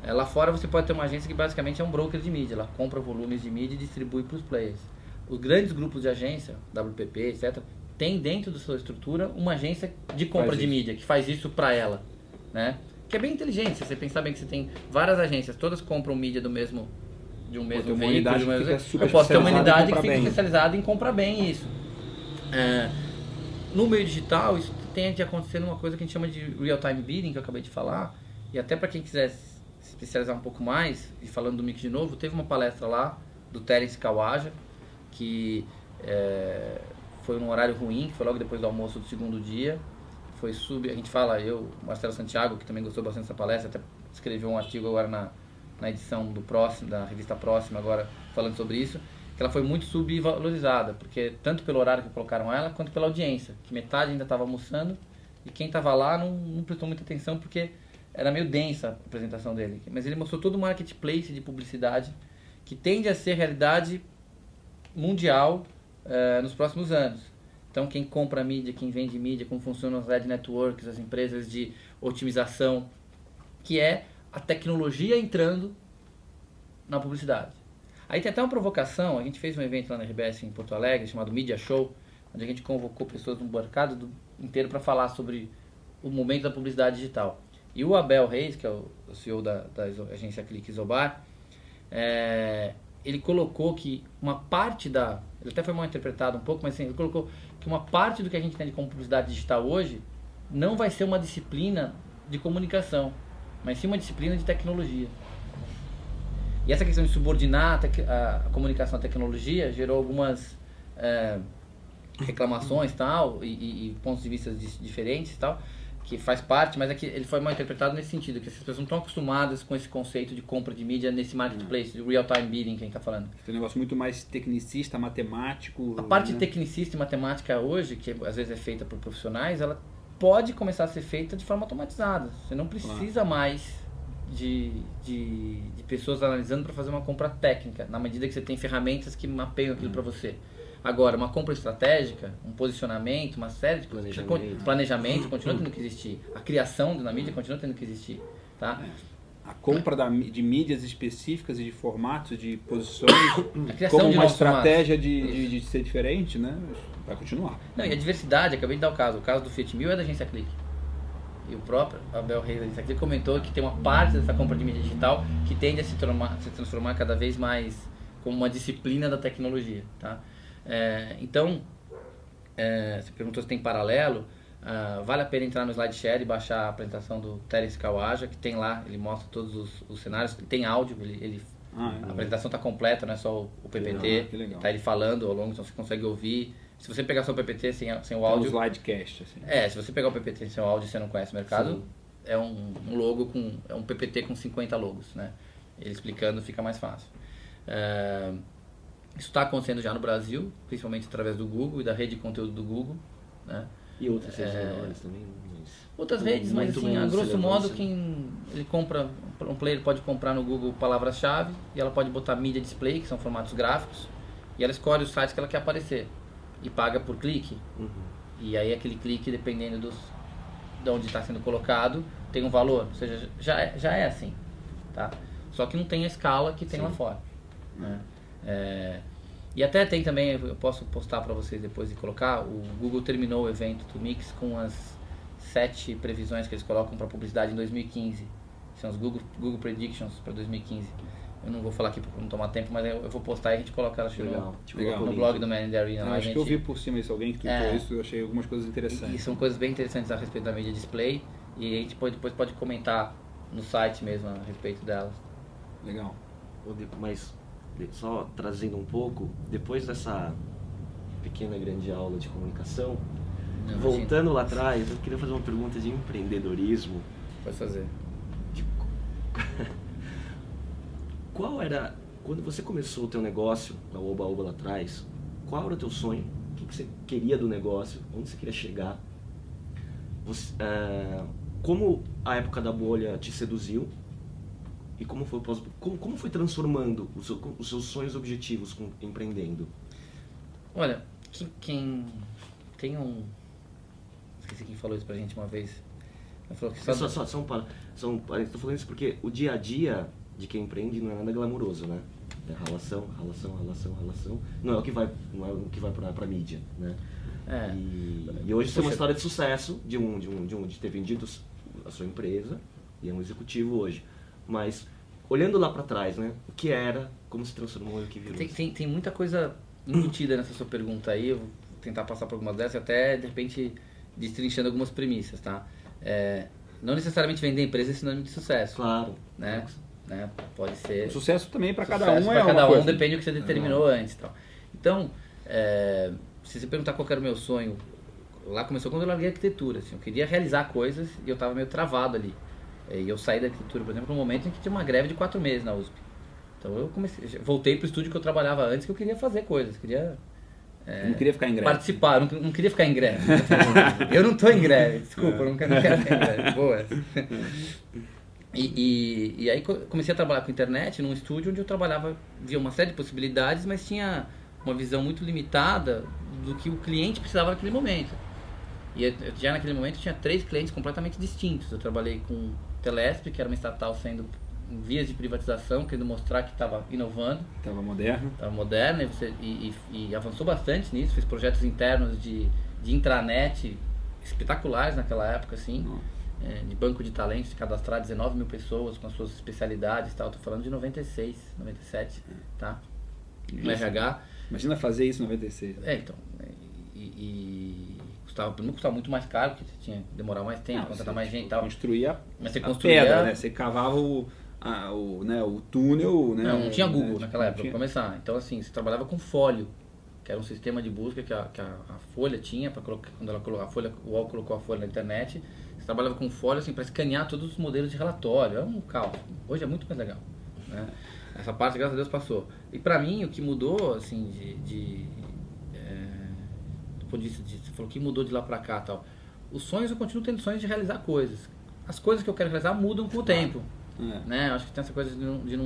[SPEAKER 3] É, lá fora você pode ter uma agência que basicamente é um broker de mídia. Ela compra volumes de mídia e distribui para os players. Os grandes grupos de agência, WPP, etc., tem dentro da sua estrutura uma agência de compra de mídia, que faz isso para ela. Né? Que é bem inteligente, se você pensar bem que você tem várias agências, todas compram mídia do mesmo de um mesmo veículo, de um mesmo- eu posso ter uma unidade que fica
[SPEAKER 2] bem.
[SPEAKER 3] especializada em comprar bem isso. É, no meio digital, isso tende a acontecer numa coisa que a gente chama de real-time bidding, que eu acabei de falar. E até para quem quiser se especializar um pouco mais, e falando do Mix de novo, teve uma palestra lá do Terence Kawaja, que é, foi num horário ruim, que foi logo depois do almoço do segundo dia. Foi sub, a gente fala, eu, Marcelo Santiago, que também gostou bastante dessa palestra, até escreveu um artigo agora na, na edição do próximo, da revista próxima agora, falando sobre isso, que ela foi muito subvalorizada, porque tanto pelo horário que colocaram ela, quanto pela audiência, que metade ainda estava almoçando, e quem estava lá não, não prestou muita atenção, porque era meio densa a apresentação dele. Mas ele mostrou todo o marketplace de publicidade, que tende a ser realidade mundial eh, nos próximos anos. Então, quem compra mídia, quem vende mídia, como funcionam as ad networks, as empresas de otimização, que é a tecnologia entrando na publicidade. Aí tem até uma provocação, a gente fez um evento lá na RBS em Porto Alegre, chamado Media Show, onde a gente convocou pessoas do mercado do- inteiro para falar sobre o momento da publicidade digital. E o Abel Reis, que é o o CEO da, da agência Clique Isobar, é, ele colocou que uma parte da. Ele até foi mal interpretado um pouco, mas assim, ele colocou que uma parte do que a gente tem de como publicidade digital hoje não vai ser uma disciplina de comunicação, mas sim uma disciplina de tecnologia. E essa questão de subordinar a, a comunicação à tecnologia gerou algumas é, reclamações tal, e, e- e pontos de vista diferentes tal, que faz parte, mas é que ele foi mal interpretado nesse sentido, que as pessoas não estão acostumadas com esse conceito de compra de mídia nesse marketplace, de real-time bidding que a gente está falando.
[SPEAKER 2] Tem um negócio muito mais tecnicista, matemático.
[SPEAKER 3] A parte
[SPEAKER 2] né?
[SPEAKER 3] tecnicista e matemática hoje, que às vezes é feita por profissionais, ela pode começar a ser feita de forma automatizada. Você não precisa mais de, de, de pessoas analisando para fazer uma compra técnica, na medida que você tem ferramentas que mapeiam aquilo para você. Agora, uma compra estratégica, um posicionamento, uma série de
[SPEAKER 1] Planejamento.
[SPEAKER 3] planejamento continua tendo que existir. A criação na mídia continua tendo que existir. Tá?
[SPEAKER 2] A compra da de mídias específicas e de formatos, de posições, [coughs] como
[SPEAKER 3] de
[SPEAKER 2] uma estratégia de, de, de ser diferente, né? Vai continuar.
[SPEAKER 3] Não, e a diversidade, acabei de dar o caso. O caso do Fit Mil é da agência Clique. E o próprio Abel Reis da agência Clique comentou que tem uma parte dessa compra de mídia digital que tende a se transformar, se transformar cada vez mais como uma disciplina da tecnologia. Tá? É, então, é, você perguntou se tem paralelo. ah, vale a pena entrar no SlideShare e baixar a apresentação do Terence Kawaja, que tem lá, ele mostra todos os, os cenários, tem áudio, ele, ele
[SPEAKER 2] Ah,
[SPEAKER 3] a
[SPEAKER 2] é.
[SPEAKER 3] apresentação está completa, não é só o, o PPT.
[SPEAKER 2] Ah, legal.
[SPEAKER 3] Tá ele falando ao longo, então você consegue ouvir. Se você pegar só o PPT sem, a- sem o
[SPEAKER 2] Tem um
[SPEAKER 3] áudio.
[SPEAKER 2] slidecast, assim.
[SPEAKER 3] É, se você pegar o PPT sem o áudio e você não conhece o mercado,
[SPEAKER 1] Sim.
[SPEAKER 3] é um, um logo com. É um PPT com 50 logos, né? Ele explicando fica mais fácil. É, isso está acontecendo já no Brasil, principalmente através do Google e da rede de conteúdo do Google. Né?
[SPEAKER 1] E outras redes
[SPEAKER 3] É.
[SPEAKER 1] menores também. Mas...
[SPEAKER 3] Outras redes, mas assim, a grosso modo, quem ele compra, um player pode comprar no Google palavras-chave e ela pode botar mídia display, que são formatos gráficos, e ela escolhe os sites que ela quer aparecer e paga por clique.
[SPEAKER 1] Uhum.
[SPEAKER 3] E aí aquele clique, dependendo dos, de onde está sendo colocado tem um valor. Ou seja, já é, já é assim. Tá? Só que não tem a escala que tem Sim. lá fora. Né? É, e até tem também, eu posso postar para vocês depois e colocar, o Google terminou o evento do Mix com as sete previsões que eles colocam para publicidade em 2015. São os Google, Google Predictions para 2015. Eu não vou falar aqui para não tomar tempo, mas eu, eu, vou postar e a gente coloca elas no, Legal. no blog do Man in the Arena.
[SPEAKER 2] Não, acho gente, que eu vi por cima isso, alguém que tweetou é, isso, eu achei algumas coisas interessantes.
[SPEAKER 3] E, e, são coisas bem interessantes a respeito da mídia display e a gente pode, depois pode comentar no site mesmo a respeito delas.
[SPEAKER 2] Legal.
[SPEAKER 1] Mas só trazendo um pouco, depois dessa pequena grande aula de comunicação, não, voltando lá atrás, eu queria fazer uma pergunta de empreendedorismo.
[SPEAKER 3] Pode fazer. De... [laughs]
[SPEAKER 1] Qual era, quando você começou o teu negócio, na Oba Oba lá atrás, qual era o teu sonho? O que, você queria do negócio? Onde você queria chegar? Você, é, como a época da bolha te seduziu? E como foi, como, como foi transformando os, seu, os seus sonhos objetivos com, empreendendo?
[SPEAKER 3] Olha, quem, quem tem um... Esqueci quem falou isso pra gente uma vez.
[SPEAKER 1] Falou que só, só, só, só um, só um, falando isso porque o dia a dia de quem empreende não é nada glamuroso, né? É relação, relação, relação, relação. Não é o que vai, não é o que vai para para mídia, né? É. E, e hoje você tem uma história de sucesso de um, de um, de um, de ter vendido a sua empresa e é um executivo hoje. Mas olhando lá para trás, né? O que era, como se transformou e o que virou?
[SPEAKER 3] Tem, tem, tem muita coisa embutida nessa sua pergunta aí. Eu vou tentar passar por algumas dessas, até de repente destrinchando algumas premissas, tá? É, não necessariamente vender empresa é sinônimo de sucesso.
[SPEAKER 1] Claro.
[SPEAKER 3] Né? Né? Pode ser.
[SPEAKER 2] O sucesso também para cada um é
[SPEAKER 3] para cada um coisa. depende do que você determinou é. antes, tal. Então, é, se você perguntar qual era o meu sonho, lá começou quando eu larguei a arquitetura. Assim, eu queria realizar coisas e eu estava meio travado ali. É, e eu saí da arquitetura, por exemplo, no momento em que tinha uma greve de quatro meses na USP. Então eu comecei, voltei para o estúdio que eu trabalhava antes, que eu queria fazer coisas, queria
[SPEAKER 2] é, não queria ficar em greve.
[SPEAKER 3] Participar, não, não queria ficar em greve. [laughs] eu não estou em greve, desculpa, eu não quero, não quero ficar em greve. Boa. [laughs] E, e, e, aí comecei a trabalhar com internet num estúdio onde eu trabalhava, via uma série de possibilidades, mas tinha uma visão muito limitada do que o cliente precisava naquele momento. E eu, já naquele momento tinha três clientes completamente distintos. Eu trabalhei com Telesp, que era uma estatal sendo em vias de privatização, querendo mostrar que estava inovando.
[SPEAKER 2] Estava moderno.
[SPEAKER 3] Estava moderno e, você, e, e, e, avançou bastante nisso, fez projetos internos de, de intranet espetaculares naquela época, assim. É, de banco de talentos, cadastrar 19 mil pessoas com as suas especialidades e tal. Tô falando de 96, 97, tá? No RH.
[SPEAKER 2] Imagina fazer isso em 96.
[SPEAKER 3] É, então. É, e custava, não custava muito mais caro, porque tinha que demorar mais tempo, não, contratar mais gente e tal.
[SPEAKER 2] Construía Mas você construía... pedra, né? Você cavava o, a, o, né, o túnel, né?
[SPEAKER 3] Não, não tinha Google né? naquela época, para começar. Então, assim, você trabalhava com folio, que era um sistema de busca que a, que a, a Folha tinha, para colocar, quando ela colocou a Folha, o UOL colocou a Folha na internet, você trabalhava com folha assim, para escanear todos os modelos de relatório. É um caos. Hoje é muito mais legal. Né? Essa parte, graças a Deus, passou. E para mim, o que mudou, assim, de. de ponto de vista de. Você falou que mudou de lá para cá tal. Os sonhos, eu continuo tendo sonhos de realizar coisas. As coisas que eu quero realizar mudam com o tempo. É. Né? Acho que tem essa coisa de não, de não,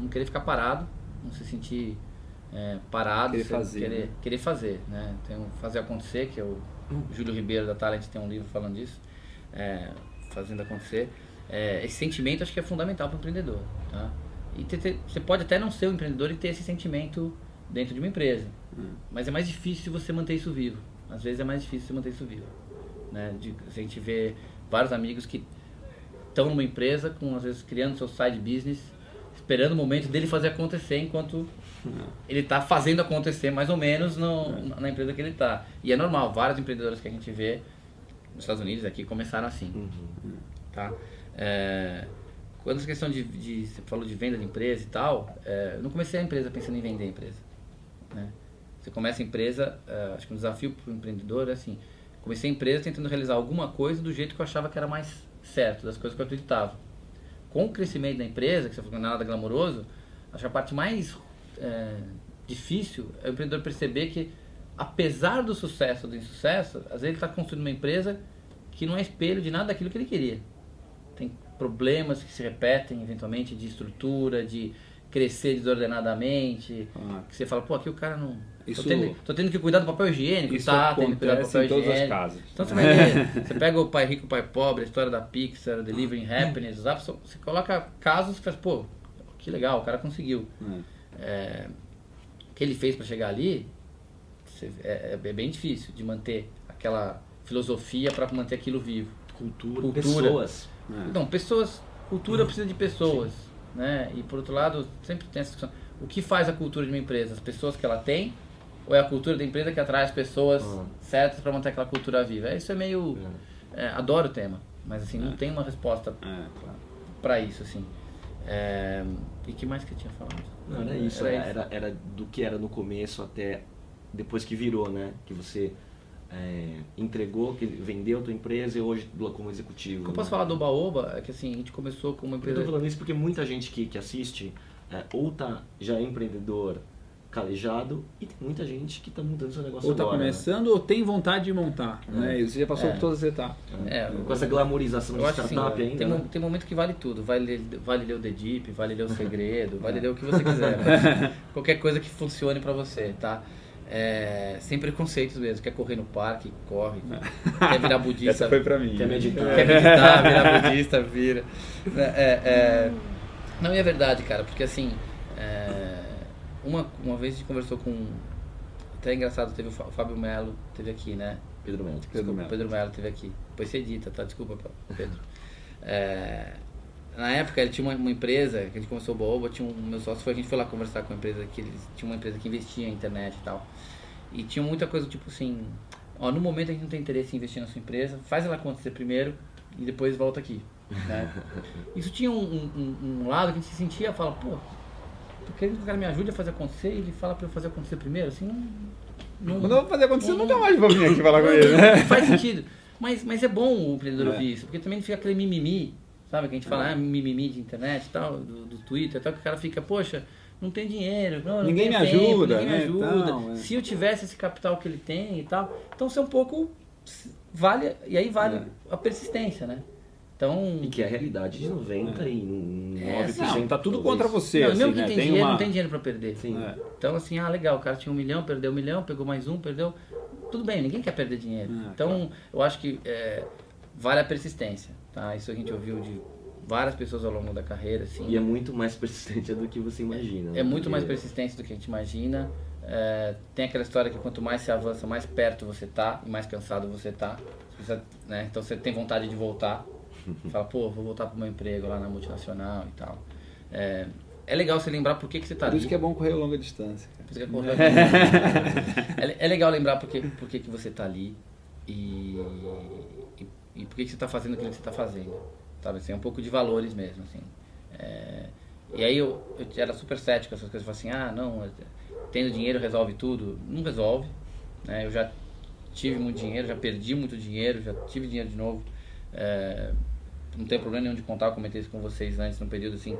[SPEAKER 3] não querer ficar parado, não se sentir é, parado,
[SPEAKER 2] querer fazer,
[SPEAKER 3] querer,
[SPEAKER 2] né?
[SPEAKER 3] querer fazer, né? Tem um Fazer Acontecer, que é o. Júlio Ribeiro da Talent tem um livro falando disso é, fazendo acontecer. É, esse sentimento acho que é fundamental para o empreendedor. Tá? E ter, ter, você pode até não ser um empreendedor e ter esse sentimento dentro de uma empresa. Hum. Mas é mais difícil você manter isso vivo. Às vezes é mais difícil você manter isso vivo. Né? De, a gente vê vários amigos que estão numa empresa, com, às vezes criando seu side business, esperando o momento dele fazer acontecer enquanto hum. ele está fazendo acontecer mais ou menos no, é. na empresa que ele está. E é normal, vários empreendedores que a gente vê nos Estados Unidos aqui começaram assim. Uhum. Tá? É, quando essa questão de, de, Você falou de venda de empresa e tal, é, eu não comecei a empresa pensando em vender a empresa. Né? Você começa a empresa, é, acho que um desafio para o empreendedor é assim: comecei a empresa tentando realizar alguma coisa do jeito que eu achava que era mais certo, das coisas que eu acreditava. Com o crescimento da empresa, que você falou que não é nada glamouroso, acho que a parte mais é, difícil é o empreendedor perceber que apesar do sucesso ou do insucesso, às vezes ele está construindo uma empresa que não é espelho de nada daquilo que ele queria. Tem problemas que se repetem, eventualmente, de estrutura, de, crescer desordenadamente,
[SPEAKER 2] Ah.
[SPEAKER 3] que você fala, pô, aqui o cara não.
[SPEAKER 2] Isso-
[SPEAKER 3] Tô, tendo, tô tendo que cuidar do papel higiênico,
[SPEAKER 2] Isso
[SPEAKER 3] tá? Tendo que cuidar do papel
[SPEAKER 2] em todas as
[SPEAKER 3] higiênico.
[SPEAKER 2] casas.
[SPEAKER 3] Então você vai [laughs] ler, você pega o Pai Rico, Pai Pobre, a história da Pixar, Delivering Happiness, os apps, você coloca casos que faz, pô, que legal, o cara conseguiu.
[SPEAKER 2] É.
[SPEAKER 3] É, o que ele fez para chegar ali você- é, é bem difícil de manter aquela filosofia para manter aquilo vivo.
[SPEAKER 1] Cultura,
[SPEAKER 3] Cultura.
[SPEAKER 1] pessoas.
[SPEAKER 2] É.
[SPEAKER 3] Então, pessoas, cultura precisa de pessoas, né? E por outro lado, sempre tem essa discussão. O que faz a cultura de uma empresa? As pessoas que ela tem ou é a cultura da empresa que atrai as pessoas
[SPEAKER 1] Ah.
[SPEAKER 3] certas para manter aquela cultura viva? Isso é meio é, adoro o tema, mas assim, não
[SPEAKER 2] É.
[SPEAKER 3] tem uma resposta
[SPEAKER 2] É, claro.
[SPEAKER 3] para isso assim. É, e que mais que eu tinha falado?
[SPEAKER 1] Não, era isso,
[SPEAKER 3] Era
[SPEAKER 1] era, era, era do que era no começo até depois que virou, né? Que você é, entregou, que vendeu a tua empresa e hoje como executivo.
[SPEAKER 3] O que eu posso
[SPEAKER 1] né?
[SPEAKER 3] falar do Baoba é que assim, a gente começou com uma
[SPEAKER 1] Eu
[SPEAKER 3] empresa
[SPEAKER 1] tô falando isso porque muita gente que, que assiste é, ou tá já é empreendedor calejado e tem muita gente que tá montando seu negócio
[SPEAKER 2] Ou tá
[SPEAKER 1] agora. né?
[SPEAKER 2] começando ou tem vontade de montar. Né? E você já passou
[SPEAKER 3] É.
[SPEAKER 2] por todas as etapas.
[SPEAKER 3] É,
[SPEAKER 1] Com essa glamorização
[SPEAKER 3] Eu
[SPEAKER 1] de
[SPEAKER 3] assim,
[SPEAKER 1] startup ainda.
[SPEAKER 3] tem,
[SPEAKER 1] né?
[SPEAKER 3] um, tem momento que vale tudo. Vale, ler- vale ler o The Deep, vale ler o [laughs] Segredo, vale ler o que você [laughs] quiser. [laughs] qualquer coisa que funcione pra você, tá? É, sem preconceitos mesmo. Quer correr no parque, corre. [laughs] Quer virar budista.
[SPEAKER 2] Essa foi pra mim.
[SPEAKER 1] Quer meditar?
[SPEAKER 3] Quer meditar, virar [laughs] budista, vira. É, é, não, e é verdade, cara, porque assim, é, uma, uma vez a gente conversou com. Até é engraçado, teve o Fá- o Fábio Melo, teve aqui, né?
[SPEAKER 1] Pedro Melo.
[SPEAKER 2] Pedro Melo.
[SPEAKER 3] Pedro Melo teve aqui. Depois você edita, tá? Desculpa, Pedro. É, na época ele tinha uma, uma empresa, que a gente começou o Baoba, tinha um, meu sócio foi, a gente foi lá conversar com a empresa que eles tinha uma empresa que investia em internet e tal. E tinha muita coisa tipo assim, ó, no momento a gente não tem interesse em investir na sua empresa, faz ela acontecer primeiro e depois volta aqui. Né? [laughs] Isso tinha um, um- um- lado que a gente se sentia, fala, pô, tô querendo que o cara me ajude a fazer acontecer e ele fala pra eu fazer acontecer primeiro, assim, não. não
[SPEAKER 2] Quando eu vou fazer acontecer, eu
[SPEAKER 3] Não,
[SPEAKER 2] nunca
[SPEAKER 3] não.
[SPEAKER 2] mais vou vir aqui falar com
[SPEAKER 3] não,
[SPEAKER 2] ele, né?
[SPEAKER 3] não [laughs] faz sentido. Mas, mas é bom o empreendedor
[SPEAKER 2] É.
[SPEAKER 3] ouvir isso, porque também fica aquele mimimi, sabe? Que a gente fala, ah, mimimi de internet e tal, do, do Twitter tal, que o cara fica, poxa, não tem dinheiro, não, não
[SPEAKER 2] Ninguém me
[SPEAKER 3] tempo,
[SPEAKER 2] ajuda,
[SPEAKER 3] ninguém
[SPEAKER 2] né,
[SPEAKER 3] me ajuda.
[SPEAKER 2] tal, é.
[SPEAKER 3] Se eu tivesse esse capital que ele tem e tal, então você é um pouco vale e aí vale
[SPEAKER 2] É.
[SPEAKER 3] a persistência, né? Então
[SPEAKER 1] E que é a realidade de 99%.
[SPEAKER 3] É,
[SPEAKER 2] Não, tá tudo contra você,
[SPEAKER 3] não,
[SPEAKER 2] assim,
[SPEAKER 3] mesmo que
[SPEAKER 2] né?
[SPEAKER 3] tem,
[SPEAKER 2] Tem
[SPEAKER 3] dinheiro,
[SPEAKER 2] uma-
[SPEAKER 3] não tem dinheiro pra perder.
[SPEAKER 1] Sim.
[SPEAKER 2] É.
[SPEAKER 3] Então, assim, ah, legal, o cara tinha um milhão, perdeu um milhão, pegou mais um, perdeu. Tudo bem, ninguém quer perder dinheiro.
[SPEAKER 2] Ah,
[SPEAKER 3] então, eu acho que é, vale a persistência, tá? Isso a gente ouviu de várias pessoas ao longo da carreira, assim.
[SPEAKER 1] E é muito mais persistente do que você imagina.
[SPEAKER 3] É
[SPEAKER 1] né?
[SPEAKER 3] muito mais persistente do que a gente imagina. É, tem aquela história que quanto mais você avança, mais perto você tá e mais cansado você tá. Você precisa, né? Então você tem vontade de voltar. [laughs] Fala, pô, vou voltar pro meu emprego lá na multinacional e tal. É, é legal você lembrar por que, que você tá
[SPEAKER 2] Por
[SPEAKER 3] ali.
[SPEAKER 2] isso que é bom correr a longa distância. cara.
[SPEAKER 3] Por isso que é correr. [laughs] é, é legal lembrar por que, por que, que você tá ali e, e, por que, que você tá fazendo aquilo que você tá fazendo. Sabe assim, é um pouco de valores mesmo, assim. É, e aí eu, eu era super cético essas coisas, eu assim, ah, não, tendo dinheiro resolve tudo. Não resolve, né? Eu já tive muito dinheiro, já perdi muito dinheiro, já tive dinheiro de novo. É, não tem problema nenhum de contar, eu comentei isso com vocês antes, num período assim,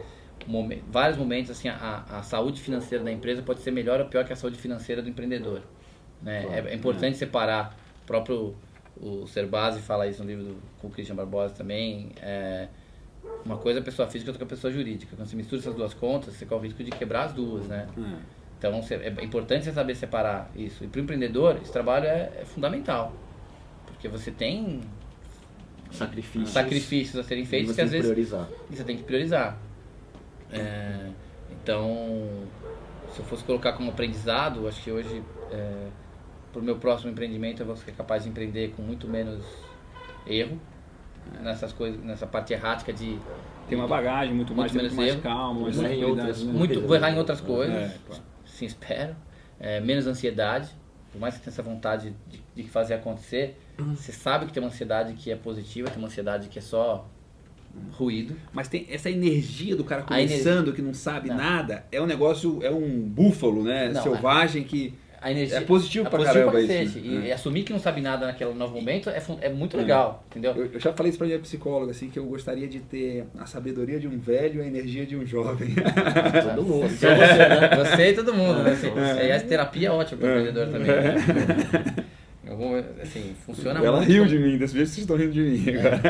[SPEAKER 3] momen- vários momentos assim, a, a saúde financeira da empresa pode ser melhor ou pior que a saúde financeira do empreendedor. Né?
[SPEAKER 1] Claro,
[SPEAKER 3] é, é importante separar, o próprio o Serbase fala isso no livro do, com o Christian Barbosa também, é, uma coisa é a pessoa física, outra é pessoa jurídica. Quando você mistura essas duas contas, você corre o risco de quebrar as duas, né?
[SPEAKER 2] É.
[SPEAKER 3] Então é importante você saber separar isso. E para o empreendedor, esse trabalho é, é fundamental. Porque você tem
[SPEAKER 1] Sacrifícios.
[SPEAKER 3] sacrifícios a serem feitos que às vezes
[SPEAKER 1] priorizar.
[SPEAKER 3] e você tem que priorizar. É, então, se eu fosse colocar como aprendizado, acho que hoje, é, para o meu próximo empreendimento, eu vou ser capaz de empreender com muito menos erro nessas coisas, nessa parte errática de
[SPEAKER 2] Tem uma bagagem muito mais,
[SPEAKER 3] Muito
[SPEAKER 2] muito
[SPEAKER 3] menos
[SPEAKER 2] mais
[SPEAKER 3] erro.
[SPEAKER 2] calma, mais
[SPEAKER 1] Muito em outras-
[SPEAKER 2] né?
[SPEAKER 3] muito vou errar em outras
[SPEAKER 2] É,
[SPEAKER 3] coisas,
[SPEAKER 2] claro.
[SPEAKER 3] sim espero, É, menos ansiedade. Por mais que tenha essa vontade de, de fazer acontecer, você sabe que tem uma ansiedade que é positiva, tem uma ansiedade que é só ruído.
[SPEAKER 2] Mas tem essa energia do cara
[SPEAKER 3] A energia-
[SPEAKER 2] começando, que não sabe
[SPEAKER 3] Não.
[SPEAKER 2] nada, é um negócio, é um búfalo, né?
[SPEAKER 3] Não,
[SPEAKER 2] Selvagem que.
[SPEAKER 3] A energia,
[SPEAKER 2] É positivo
[SPEAKER 3] é
[SPEAKER 2] pra
[SPEAKER 3] positivo
[SPEAKER 2] caramba
[SPEAKER 3] cacete.
[SPEAKER 2] isso,
[SPEAKER 3] E,
[SPEAKER 2] né?
[SPEAKER 3] e assumir que não sabe nada naquele novo momento é, é muito legal, entendeu?
[SPEAKER 2] Eu, eu já falei isso pra minha psicóloga, assim, que eu gostaria de ter a sabedoria de um velho e a energia de um jovem. [laughs]
[SPEAKER 1] Todo mundo.
[SPEAKER 3] Você, né? Você e todo mundo, né?
[SPEAKER 1] É,
[SPEAKER 3] Assim, e a terapia é ótima para o empreendedor também. Né? [laughs] Assim, funciona
[SPEAKER 2] Ela
[SPEAKER 3] muito.
[SPEAKER 2] riu de mim, dessa vez vocês estão rindo de mim agora.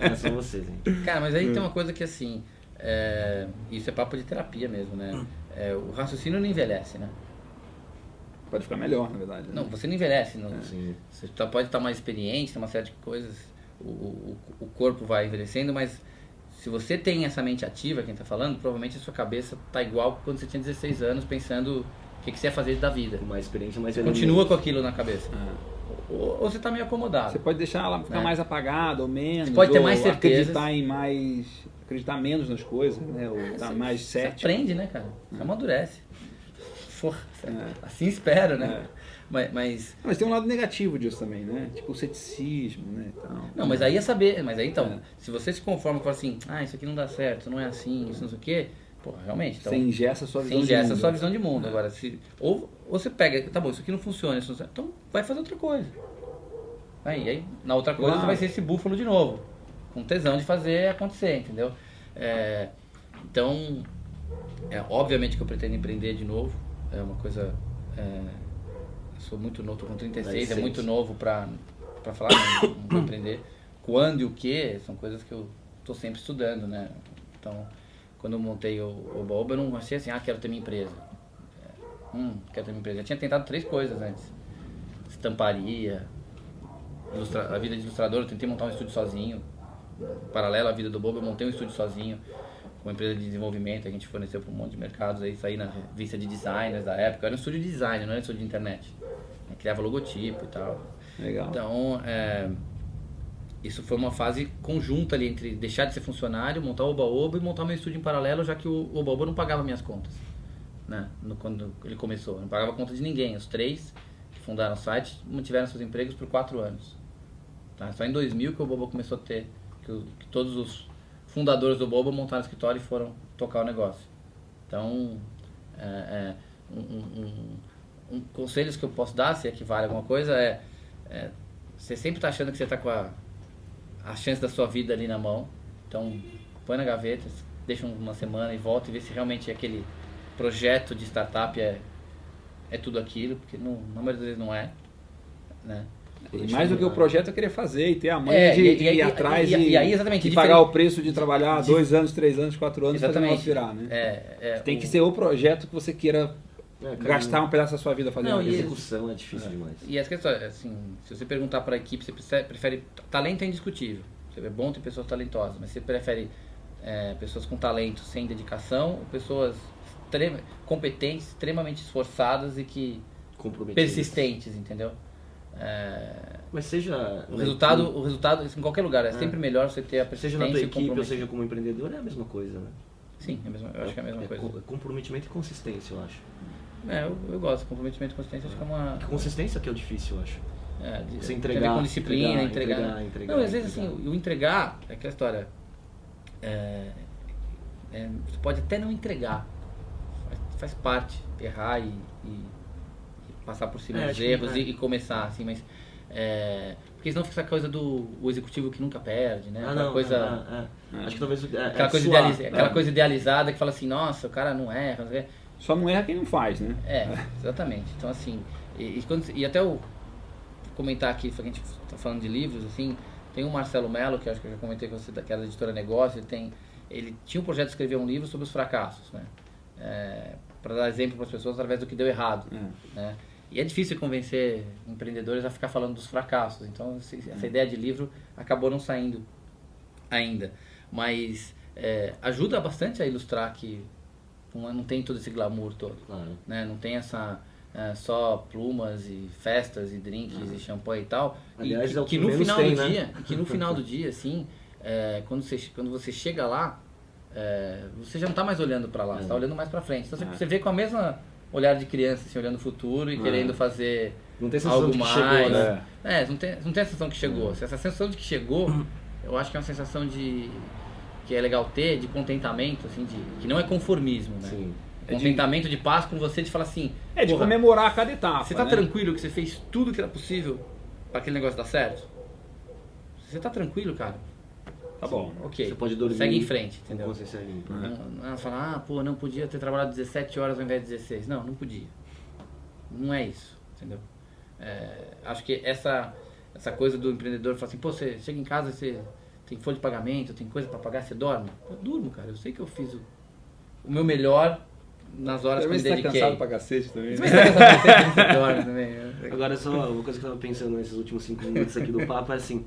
[SPEAKER 2] [laughs]
[SPEAKER 1] É só vocês, hein?
[SPEAKER 3] Cara, mas aí tem uma coisa que assim. é, isso é papo de terapia mesmo, né? É, o raciocínio não envelhece, né?
[SPEAKER 2] Pode ficar melhor, na verdade. né?
[SPEAKER 3] Não, você não envelhece. Não,
[SPEAKER 1] Sim.
[SPEAKER 3] Você tá- pode estar mais experiente, tem uma série de coisas, o, o, o corpo vai envelhecendo, mas se você tem essa mente ativa, quem está falando, provavelmente a sua cabeça tá igual quando você tinha 16 anos, pensando o que, que você ia fazer da vida.
[SPEAKER 1] Com mais experiência, mais
[SPEAKER 3] Você continua com aquilo na cabeça.
[SPEAKER 2] É.
[SPEAKER 3] Ou, ou você está meio acomodado.
[SPEAKER 2] Você pode deixar ela ficar
[SPEAKER 3] É.
[SPEAKER 2] mais apagada ou menos.
[SPEAKER 3] Você pode ter mais certezas.
[SPEAKER 2] acreditar em mais. acreditar menos nas coisas, né? Ou estar
[SPEAKER 3] Você-
[SPEAKER 2] mais
[SPEAKER 3] Você
[SPEAKER 2] cético.
[SPEAKER 3] aprende, né, cara? Você amadurece. Porra,
[SPEAKER 2] É.
[SPEAKER 3] assim espero, né?
[SPEAKER 2] É.
[SPEAKER 3] Mas, mas-
[SPEAKER 2] Mas tem um lado negativo disso também, né? Tipo o ceticismo, né? e tal.
[SPEAKER 3] Não, mas aí é saber. Mas aí então,
[SPEAKER 2] É.
[SPEAKER 3] se você se conforma com assim, ah, isso aqui não dá certo, não é assim, isso não sei o quê, pô, realmente. Então,
[SPEAKER 2] Você ingessa a sua
[SPEAKER 3] Você
[SPEAKER 2] visão de
[SPEAKER 3] ingessa a
[SPEAKER 2] mundo.
[SPEAKER 3] sua visão de mundo. Agora, se, ou, ou você pega, tá bom, isso aqui não funciona, isso não funciona, então vai fazer outra coisa. Aí, aí na outra coisa
[SPEAKER 2] Claro.
[SPEAKER 3] você vai ser esse búfalo de novo. Com tesão de fazer acontecer, entendeu? É, então, é, obviamente que eu pretendo empreender de novo. É uma coisa. é, sou muito novo, tô com 36, é
[SPEAKER 1] Adolescente.
[SPEAKER 3] muito novo pra falar, não, não vou empreender. Quando e o que são coisas que eu tô sempre estudando, né? Então, quando eu montei o Oba Oba, eu não achei assim, ah, quero ter minha empresa. É, hum, quero ter minha empresa. Eu tinha tentado três coisas antes. Estamparia, a vida de ilustrador, eu tentei montar um estúdio sozinho. Paralelo à vida do Bobo, eu montei um estúdio sozinho uma empresa de desenvolvimento, a gente forneceu para um monte de mercados aí, saí na revista de designers da época. Era um estúdio de design, não era um estúdio de internet. Eu criava logotipo e tal.
[SPEAKER 2] Legal.
[SPEAKER 3] Então, é, isso foi uma fase conjunta ali entre deixar de ser funcionário, montar o Oba-Oba e montar meu estúdio em paralelo, já que o Oba-Oba não pagava minhas contas. Né? No, quando ele começou, não pagava conta de ninguém. Os três que fundaram o site mantiveram seus empregos por quatro anos. Tá? Só em 2000 que o Boba começou a ter, que, que todos os fundadores do Boba montaram escritório e foram tocar o negócio. Então, é, é, um, um- um- um que eu posso dar, se é que vale alguma coisa, é, é você sempre está achando que você está com a, a chance da sua vida ali na mão. Então, põe na gaveta, deixa uma semana e volta e vê se realmente aquele projeto de startup é, é tudo aquilo, porque na maioria das vezes não é. Né?
[SPEAKER 2] E mais do que o projeto eu queria fazer e ter a manha
[SPEAKER 3] É,
[SPEAKER 2] de,
[SPEAKER 3] e-
[SPEAKER 2] de
[SPEAKER 3] e-
[SPEAKER 2] ir
[SPEAKER 3] e-
[SPEAKER 2] atrás
[SPEAKER 3] e-
[SPEAKER 2] e,
[SPEAKER 3] e aí, exatamente,
[SPEAKER 2] e
[SPEAKER 3] diferente-
[SPEAKER 2] pagar o preço de trabalhar
[SPEAKER 3] Dif-
[SPEAKER 2] dois anos, três anos, quatro anos para virar, né?
[SPEAKER 3] É, é,
[SPEAKER 2] Tem
[SPEAKER 3] o-
[SPEAKER 2] que ser o projeto que você queira
[SPEAKER 1] É,
[SPEAKER 2] gastar um pedaço da sua vida fazendo
[SPEAKER 3] Não,
[SPEAKER 1] execução é difícil demais.
[SPEAKER 3] E as questões, assim, se você perguntar para a equipe, você prefere, Talento é indiscutível. Você é bom ter pessoas talentosas, mas você prefere é, pessoas com talento sem dedicação ou pessoas extrema, competentes, extremamente esforçadas e que
[SPEAKER 1] Comprometido.
[SPEAKER 3] persistentes, entendeu? É,
[SPEAKER 1] Mas seja.
[SPEAKER 3] o, resultado,
[SPEAKER 1] equipe-
[SPEAKER 3] o resultado, em qualquer lugar, é sempre melhor você ter a
[SPEAKER 1] Seja na tua equipe ou seja como empreendedor, é a mesma coisa, né?
[SPEAKER 3] Sim, é a mesma- eu acho que é a mesma coisa.
[SPEAKER 1] co- comprometimento e consistência, eu acho.
[SPEAKER 3] É, eu, eu gosto. Comprometimento e consistência acho que é uma.
[SPEAKER 1] Consistência que é o difícil, eu acho.
[SPEAKER 3] É, de,
[SPEAKER 1] Você
[SPEAKER 3] tem a
[SPEAKER 1] entregar,
[SPEAKER 3] ver com disciplina,
[SPEAKER 1] entregar,
[SPEAKER 3] entregar.
[SPEAKER 1] entregar, entregar,
[SPEAKER 3] não, às vezes
[SPEAKER 1] entregar.
[SPEAKER 3] assim, o entregar é aquela história. É, é, você pode até não entregar. Faz, faz parte. Errar e- e passar por cima
[SPEAKER 1] É,
[SPEAKER 3] dos
[SPEAKER 1] que-
[SPEAKER 3] erros
[SPEAKER 1] é.
[SPEAKER 3] e, e começar, assim, mas. é, porque senão fica essa coisa do o executivo que nunca perde, né?
[SPEAKER 1] Ah,
[SPEAKER 3] aquela
[SPEAKER 1] não,
[SPEAKER 3] coisa.
[SPEAKER 1] é, é. Acho que talvez. É,
[SPEAKER 3] Aquela,
[SPEAKER 1] é
[SPEAKER 3] coisa
[SPEAKER 1] suar.
[SPEAKER 3] idealiza- aquela
[SPEAKER 1] É.
[SPEAKER 3] coisa idealizada que fala assim, nossa, o cara não erra, não quê.
[SPEAKER 2] Só não erra quem não faz, né?
[SPEAKER 3] É, exatamente. Então, assim, e, e, quando- e até o comentar aqui, que a gente tá falando de livros, assim, tem o Marcelo Mello, que eu acho que eu já comentei com você, daquela editora Negócio, ele tem, ele tinha um projeto de escrever um livro sobre os fracassos, né? para dar exemplo para as pessoas através do que deu errado,
[SPEAKER 2] É.
[SPEAKER 3] né? E é difícil convencer empreendedores a ficar falando dos fracassos. Então, essa ideia de livro acabou não saindo ainda. Mas é, ajuda bastante a ilustrar que não não tem todo esse glamour todo
[SPEAKER 1] Claro.
[SPEAKER 3] né? Não tem essa é, só plumas e festas e drinks e champanhe e tal.
[SPEAKER 1] Aliás,
[SPEAKER 3] e que,
[SPEAKER 1] é o
[SPEAKER 3] que no final
[SPEAKER 1] tem,
[SPEAKER 3] do
[SPEAKER 1] né?
[SPEAKER 3] dia, que no final do [laughs] dia, assim, é, quando você quando você chega lá, é, você já não está mais olhando para lá, você está olhando mais para frente. Então você,
[SPEAKER 2] É.
[SPEAKER 3] você vê com a mesma olhar de criança, assim, olhando o futuro e
[SPEAKER 2] É.
[SPEAKER 3] querendo fazer
[SPEAKER 1] Não tem sensação
[SPEAKER 3] algo
[SPEAKER 1] de que
[SPEAKER 3] mais.
[SPEAKER 1] chegou, né?
[SPEAKER 3] É, não tem, não tem a sensação que chegou. Se Essa sensação de que chegou, eu acho que é uma sensação de que é legal ter, de contentamento, assim, de que não é conformismo, né?
[SPEAKER 1] Sim.
[SPEAKER 2] É de-
[SPEAKER 3] Contentamento de paz com você, de falar assim.
[SPEAKER 2] É de
[SPEAKER 3] "Porra,
[SPEAKER 2] comemorar cada etapa.
[SPEAKER 3] Você tá
[SPEAKER 2] né?
[SPEAKER 3] tranquilo que você fez tudo que era possível para aquele negócio dar certo? Você tá tranquilo, cara?
[SPEAKER 2] Tá bom.
[SPEAKER 3] Ok.
[SPEAKER 1] Você pode dormir.
[SPEAKER 3] Segue em frente,
[SPEAKER 1] com
[SPEAKER 3] entendeu?
[SPEAKER 1] consciência limpa.
[SPEAKER 3] Não, não falar, ah, pô, não podia ter trabalhado 17 horas ao invés de 16. Não, não podia. Não é isso, entendeu? É, acho que essa, essa coisa do empreendedor falar assim, pô, você chega em casa, você tem folha de pagamento, tem coisa para pagar, você dorme? Eu durmo, cara. Eu sei que eu fiz o, o meu melhor nas horas
[SPEAKER 2] Também
[SPEAKER 3] que eu me
[SPEAKER 2] você tá
[SPEAKER 3] dediquei.
[SPEAKER 2] cansado pra cacete também.
[SPEAKER 3] Você
[SPEAKER 2] né?
[SPEAKER 3] tá cansado pra cacete, você dorme também. né?
[SPEAKER 1] Agora, só uma coisa que eu tava pensando nesses últimos cinco minutos aqui do papo é assim,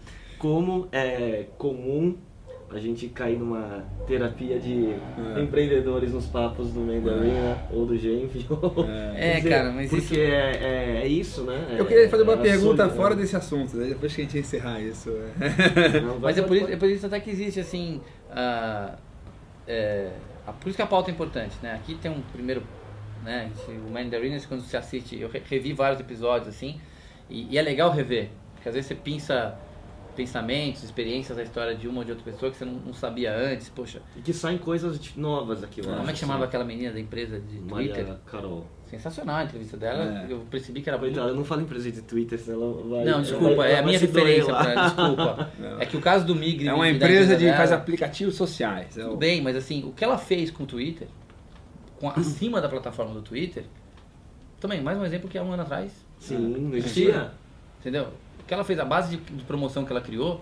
[SPEAKER 1] como é comum a gente cair numa terapia de
[SPEAKER 2] É.
[SPEAKER 1] empreendedores nos papos do Mandarina ou do Genf.
[SPEAKER 3] É, [laughs] cara, mas
[SPEAKER 1] Porque
[SPEAKER 3] isso-
[SPEAKER 1] é, é, é isso, né?
[SPEAKER 2] Eu queria fazer uma
[SPEAKER 1] É
[SPEAKER 2] pergunta
[SPEAKER 1] absurdo,
[SPEAKER 2] fora
[SPEAKER 1] né?
[SPEAKER 2] desse assunto, né? depois que a gente encerrar isso. é.
[SPEAKER 1] Não, [laughs]
[SPEAKER 3] Mas é por, isso, é por isso até que existe, assim, a, é, a- por isso que a pauta é importante, né? Aqui tem um primeiro, né, o Man in the Arenas, quando você assiste, eu re- revi vários episódios, assim, e, e é legal rever, porque às vezes você pensa pensamentos, experiências da história de uma ou de outra pessoa que você não, não sabia antes, poxa,
[SPEAKER 1] E que saem coisas de- novas aqui, eu
[SPEAKER 3] como é que chamava aquela menina da empresa de
[SPEAKER 1] assim.
[SPEAKER 3] Twitter?
[SPEAKER 1] Maria Carol.
[SPEAKER 3] Sensacional a entrevista dela,
[SPEAKER 2] É.
[SPEAKER 3] eu percebi que era muito...
[SPEAKER 1] Coitada, eu não falo empresa de Twitter, senão ela vai...
[SPEAKER 3] Não, desculpa,
[SPEAKER 1] vai-
[SPEAKER 3] é a minha referência,
[SPEAKER 1] lá.
[SPEAKER 3] pra, desculpa.
[SPEAKER 2] Não. [laughs]
[SPEAKER 3] É que o caso do Migre...
[SPEAKER 2] É uma empresa de
[SPEAKER 3] dela-
[SPEAKER 2] faz aplicativos sociais. É
[SPEAKER 3] Tudo
[SPEAKER 2] o-
[SPEAKER 3] bem, mas assim, o que ela fez com o Twitter, com a- acima da plataforma do Twitter, também, mais um exemplo que há um ano atrás,
[SPEAKER 1] Sim, não
[SPEAKER 3] existia. entendeu? Que ela fez, a base de, de promoção que ela criou,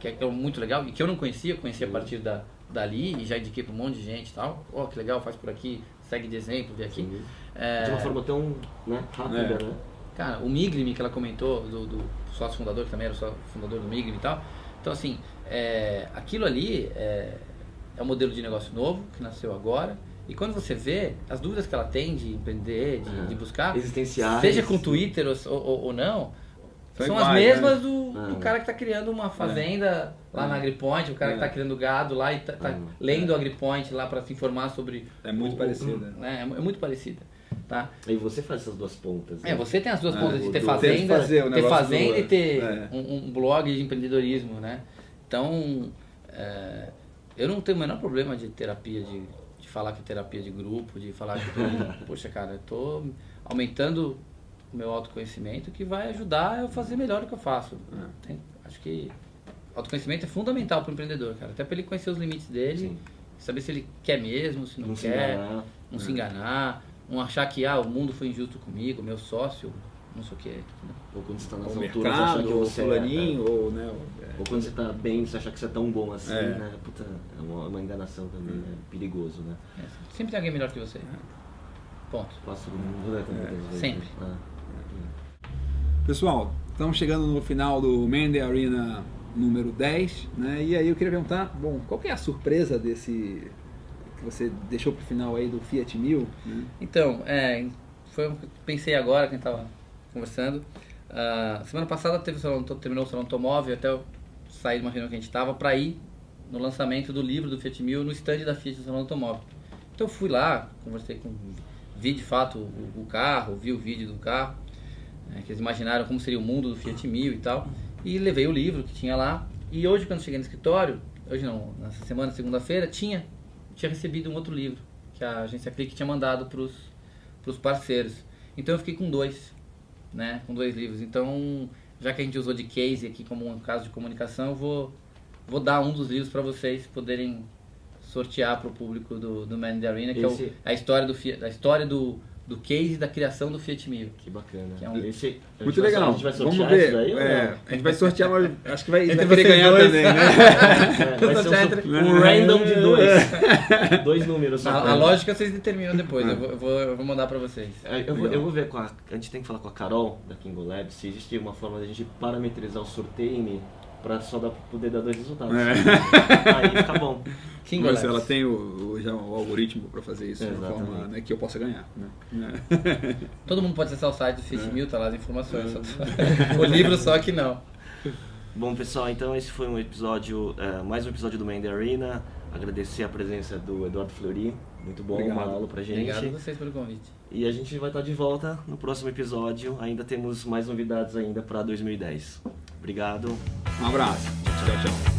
[SPEAKER 3] que é, que é muito legal, e que eu não conhecia, eu conhecia a partir da, dali, e já indiquei pra um monte de gente e tal. Ó, que legal, faz por aqui, segue de exemplo, vê aqui. É,
[SPEAKER 1] De uma forma tão né, rápida,
[SPEAKER 2] É.
[SPEAKER 1] né?
[SPEAKER 3] Cara, o Migrime que ela comentou, do, do sócio fundador, que também era o sócio fundador do Migrime e tal. Então, assim, é, aquilo ali é, é um modelo de negócio novo, que nasceu agora. E quando você vê as dúvidas que ela tem de empreender, de,
[SPEAKER 1] Uhum.
[SPEAKER 3] de buscar, seja com Twitter ou, ou, ou não,
[SPEAKER 2] São
[SPEAKER 3] são,
[SPEAKER 2] iguais,
[SPEAKER 3] as mesmas
[SPEAKER 2] né?
[SPEAKER 3] do, do
[SPEAKER 1] É.
[SPEAKER 3] cara que está criando uma fazenda lá
[SPEAKER 2] É.
[SPEAKER 3] na AgriPoint, o cara que
[SPEAKER 2] É.
[SPEAKER 3] está criando gado lá e está
[SPEAKER 1] É.
[SPEAKER 3] lendo o AgriPoint lá para se informar sobre.
[SPEAKER 2] É muito
[SPEAKER 3] o-
[SPEAKER 2] parecida.
[SPEAKER 3] né, é muito parecida. Tá?
[SPEAKER 1] Aí você faz essas duas pontas.
[SPEAKER 3] É,
[SPEAKER 1] né?
[SPEAKER 3] você tem as duas
[SPEAKER 2] É,
[SPEAKER 3] pontas de ter fazenda,
[SPEAKER 2] fazer
[SPEAKER 3] ter fazenda
[SPEAKER 2] do-
[SPEAKER 3] e ter
[SPEAKER 2] é.
[SPEAKER 3] um, um blog de empreendedorismo, né? Então, é, eu não tenho o menor problema de terapia, de, de falar que é terapia de grupo, de falar que, tô, [laughs] poxa, cara, eu tô aumentando o meu autoconhecimento que vai ajudar eu a fazer melhor o que eu faço.
[SPEAKER 2] É.
[SPEAKER 3] Tem- acho que autoconhecimento é fundamental para o empreendedor, cara. Até para ele conhecer os limites dele,
[SPEAKER 1] Sim.
[SPEAKER 3] saber se ele quer mesmo, se não,
[SPEAKER 1] Não se
[SPEAKER 3] quer
[SPEAKER 1] enganar.
[SPEAKER 3] não se enganar, não achar que ah, o mundo foi injusto comigo, meu sócio, não sei o que.
[SPEAKER 1] Ou quando você tá nas
[SPEAKER 2] O
[SPEAKER 1] alturas, achar que
[SPEAKER 2] mercado, ou
[SPEAKER 1] você é-
[SPEAKER 2] fulaninho, ou, né, o- é.
[SPEAKER 1] Ou quando você tá bem, você achar que você é tão bom assim,
[SPEAKER 2] É.
[SPEAKER 1] né? Puta, é uma, uma enganação também, né? Perigoso, né?
[SPEAKER 3] Sempre tem alguém melhor que você. Ponto.
[SPEAKER 1] Quase todo mundo, né?
[SPEAKER 2] É,
[SPEAKER 3] sempre.
[SPEAKER 2] Pessoal, estamos chegando no final do Mende Arena número 10, né? E aí eu queria perguntar, bom, qual que é a surpresa desse que você deixou pro final aí do Fiat 1000, né?
[SPEAKER 3] Então, é, foi o que pensei agora que a gente tava conversando. Ah, semana passada teve o salão, terminou o salão automóvel, até eu saí de uma reunião que a gente tava para ir no lançamento do livro do Fiat 1000 no stand da Fiat do salão automóvel. Então eu fui lá, conversei com, vi de fato o, o carro, vi o vídeo do carro, né, que eles imaginaram como seria o mundo do Fiat 1000 e tal, e levei o livro que tinha lá. E hoje quando cheguei no escritório, hoje não, nessa semana, segunda-feira, tinha tinha recebido um outro livro que a agência Clique tinha mandado para os parceiros. Então eu fiquei com dois, né? Com dois livros. Então, já que a gente usou de case aqui como um caso de comunicação, eu vou, vou dar um dos livros para vocês poderem sortear para o público do, do Man in the Arena, que é
[SPEAKER 1] Esse-
[SPEAKER 3] o, a história do Fiat- a história do, do case da criação do Fiat 1000.
[SPEAKER 1] Que bacana.
[SPEAKER 3] Que é um-
[SPEAKER 1] Esse,
[SPEAKER 2] Muito
[SPEAKER 1] vai-
[SPEAKER 2] legal.
[SPEAKER 1] A gente vai
[SPEAKER 2] Vamos
[SPEAKER 1] sortear
[SPEAKER 2] ver.
[SPEAKER 1] isso daí
[SPEAKER 2] É, a gente vai sortear, mas [laughs] acho que vai, a gente
[SPEAKER 3] Entre
[SPEAKER 2] vai ganhar
[SPEAKER 3] dois.
[SPEAKER 2] também, né? [laughs]
[SPEAKER 1] É, vai [laughs] ser um,
[SPEAKER 3] entre-
[SPEAKER 1] um random de dois. dois números só.
[SPEAKER 3] A, a lógica vocês determinam depois, eu, vou, eu, vou, eu vou mandar para vocês.
[SPEAKER 1] É, Eu vou, eu vou ver com a. A gente tem que falar com a Carol da Kingo Labs se existe uma forma de a gente parametrizar o sorteio pra só dar, poder dar dois resultados.
[SPEAKER 2] É.
[SPEAKER 1] Aí fica bom.
[SPEAKER 3] King
[SPEAKER 2] Mas
[SPEAKER 3] Labs.
[SPEAKER 2] ela tem o, o- já o algoritmo para fazer isso de uma
[SPEAKER 1] Exatamente.
[SPEAKER 2] forma né, que eu possa ganhar. Né? [laughs]
[SPEAKER 3] Todo mundo pode acessar o site do Fiat
[SPEAKER 2] É.
[SPEAKER 3] 1000, tá lá as informações. só- [laughs] o livro só que não.
[SPEAKER 1] Bom, pessoal, então esse foi um episódio, é, mais um episódio do Main the Arena. Agradecer a presença do Eduardo Fleury. Muito bom,
[SPEAKER 2] Obrigado.
[SPEAKER 1] uma aula pra gente.
[SPEAKER 3] Obrigado a vocês pelo convite.
[SPEAKER 1] E a gente vai estar de volta no próximo episódio. Ainda temos mais novidades ainda para 2010. Obrigado.
[SPEAKER 2] Um abraço. Tchau, tchau.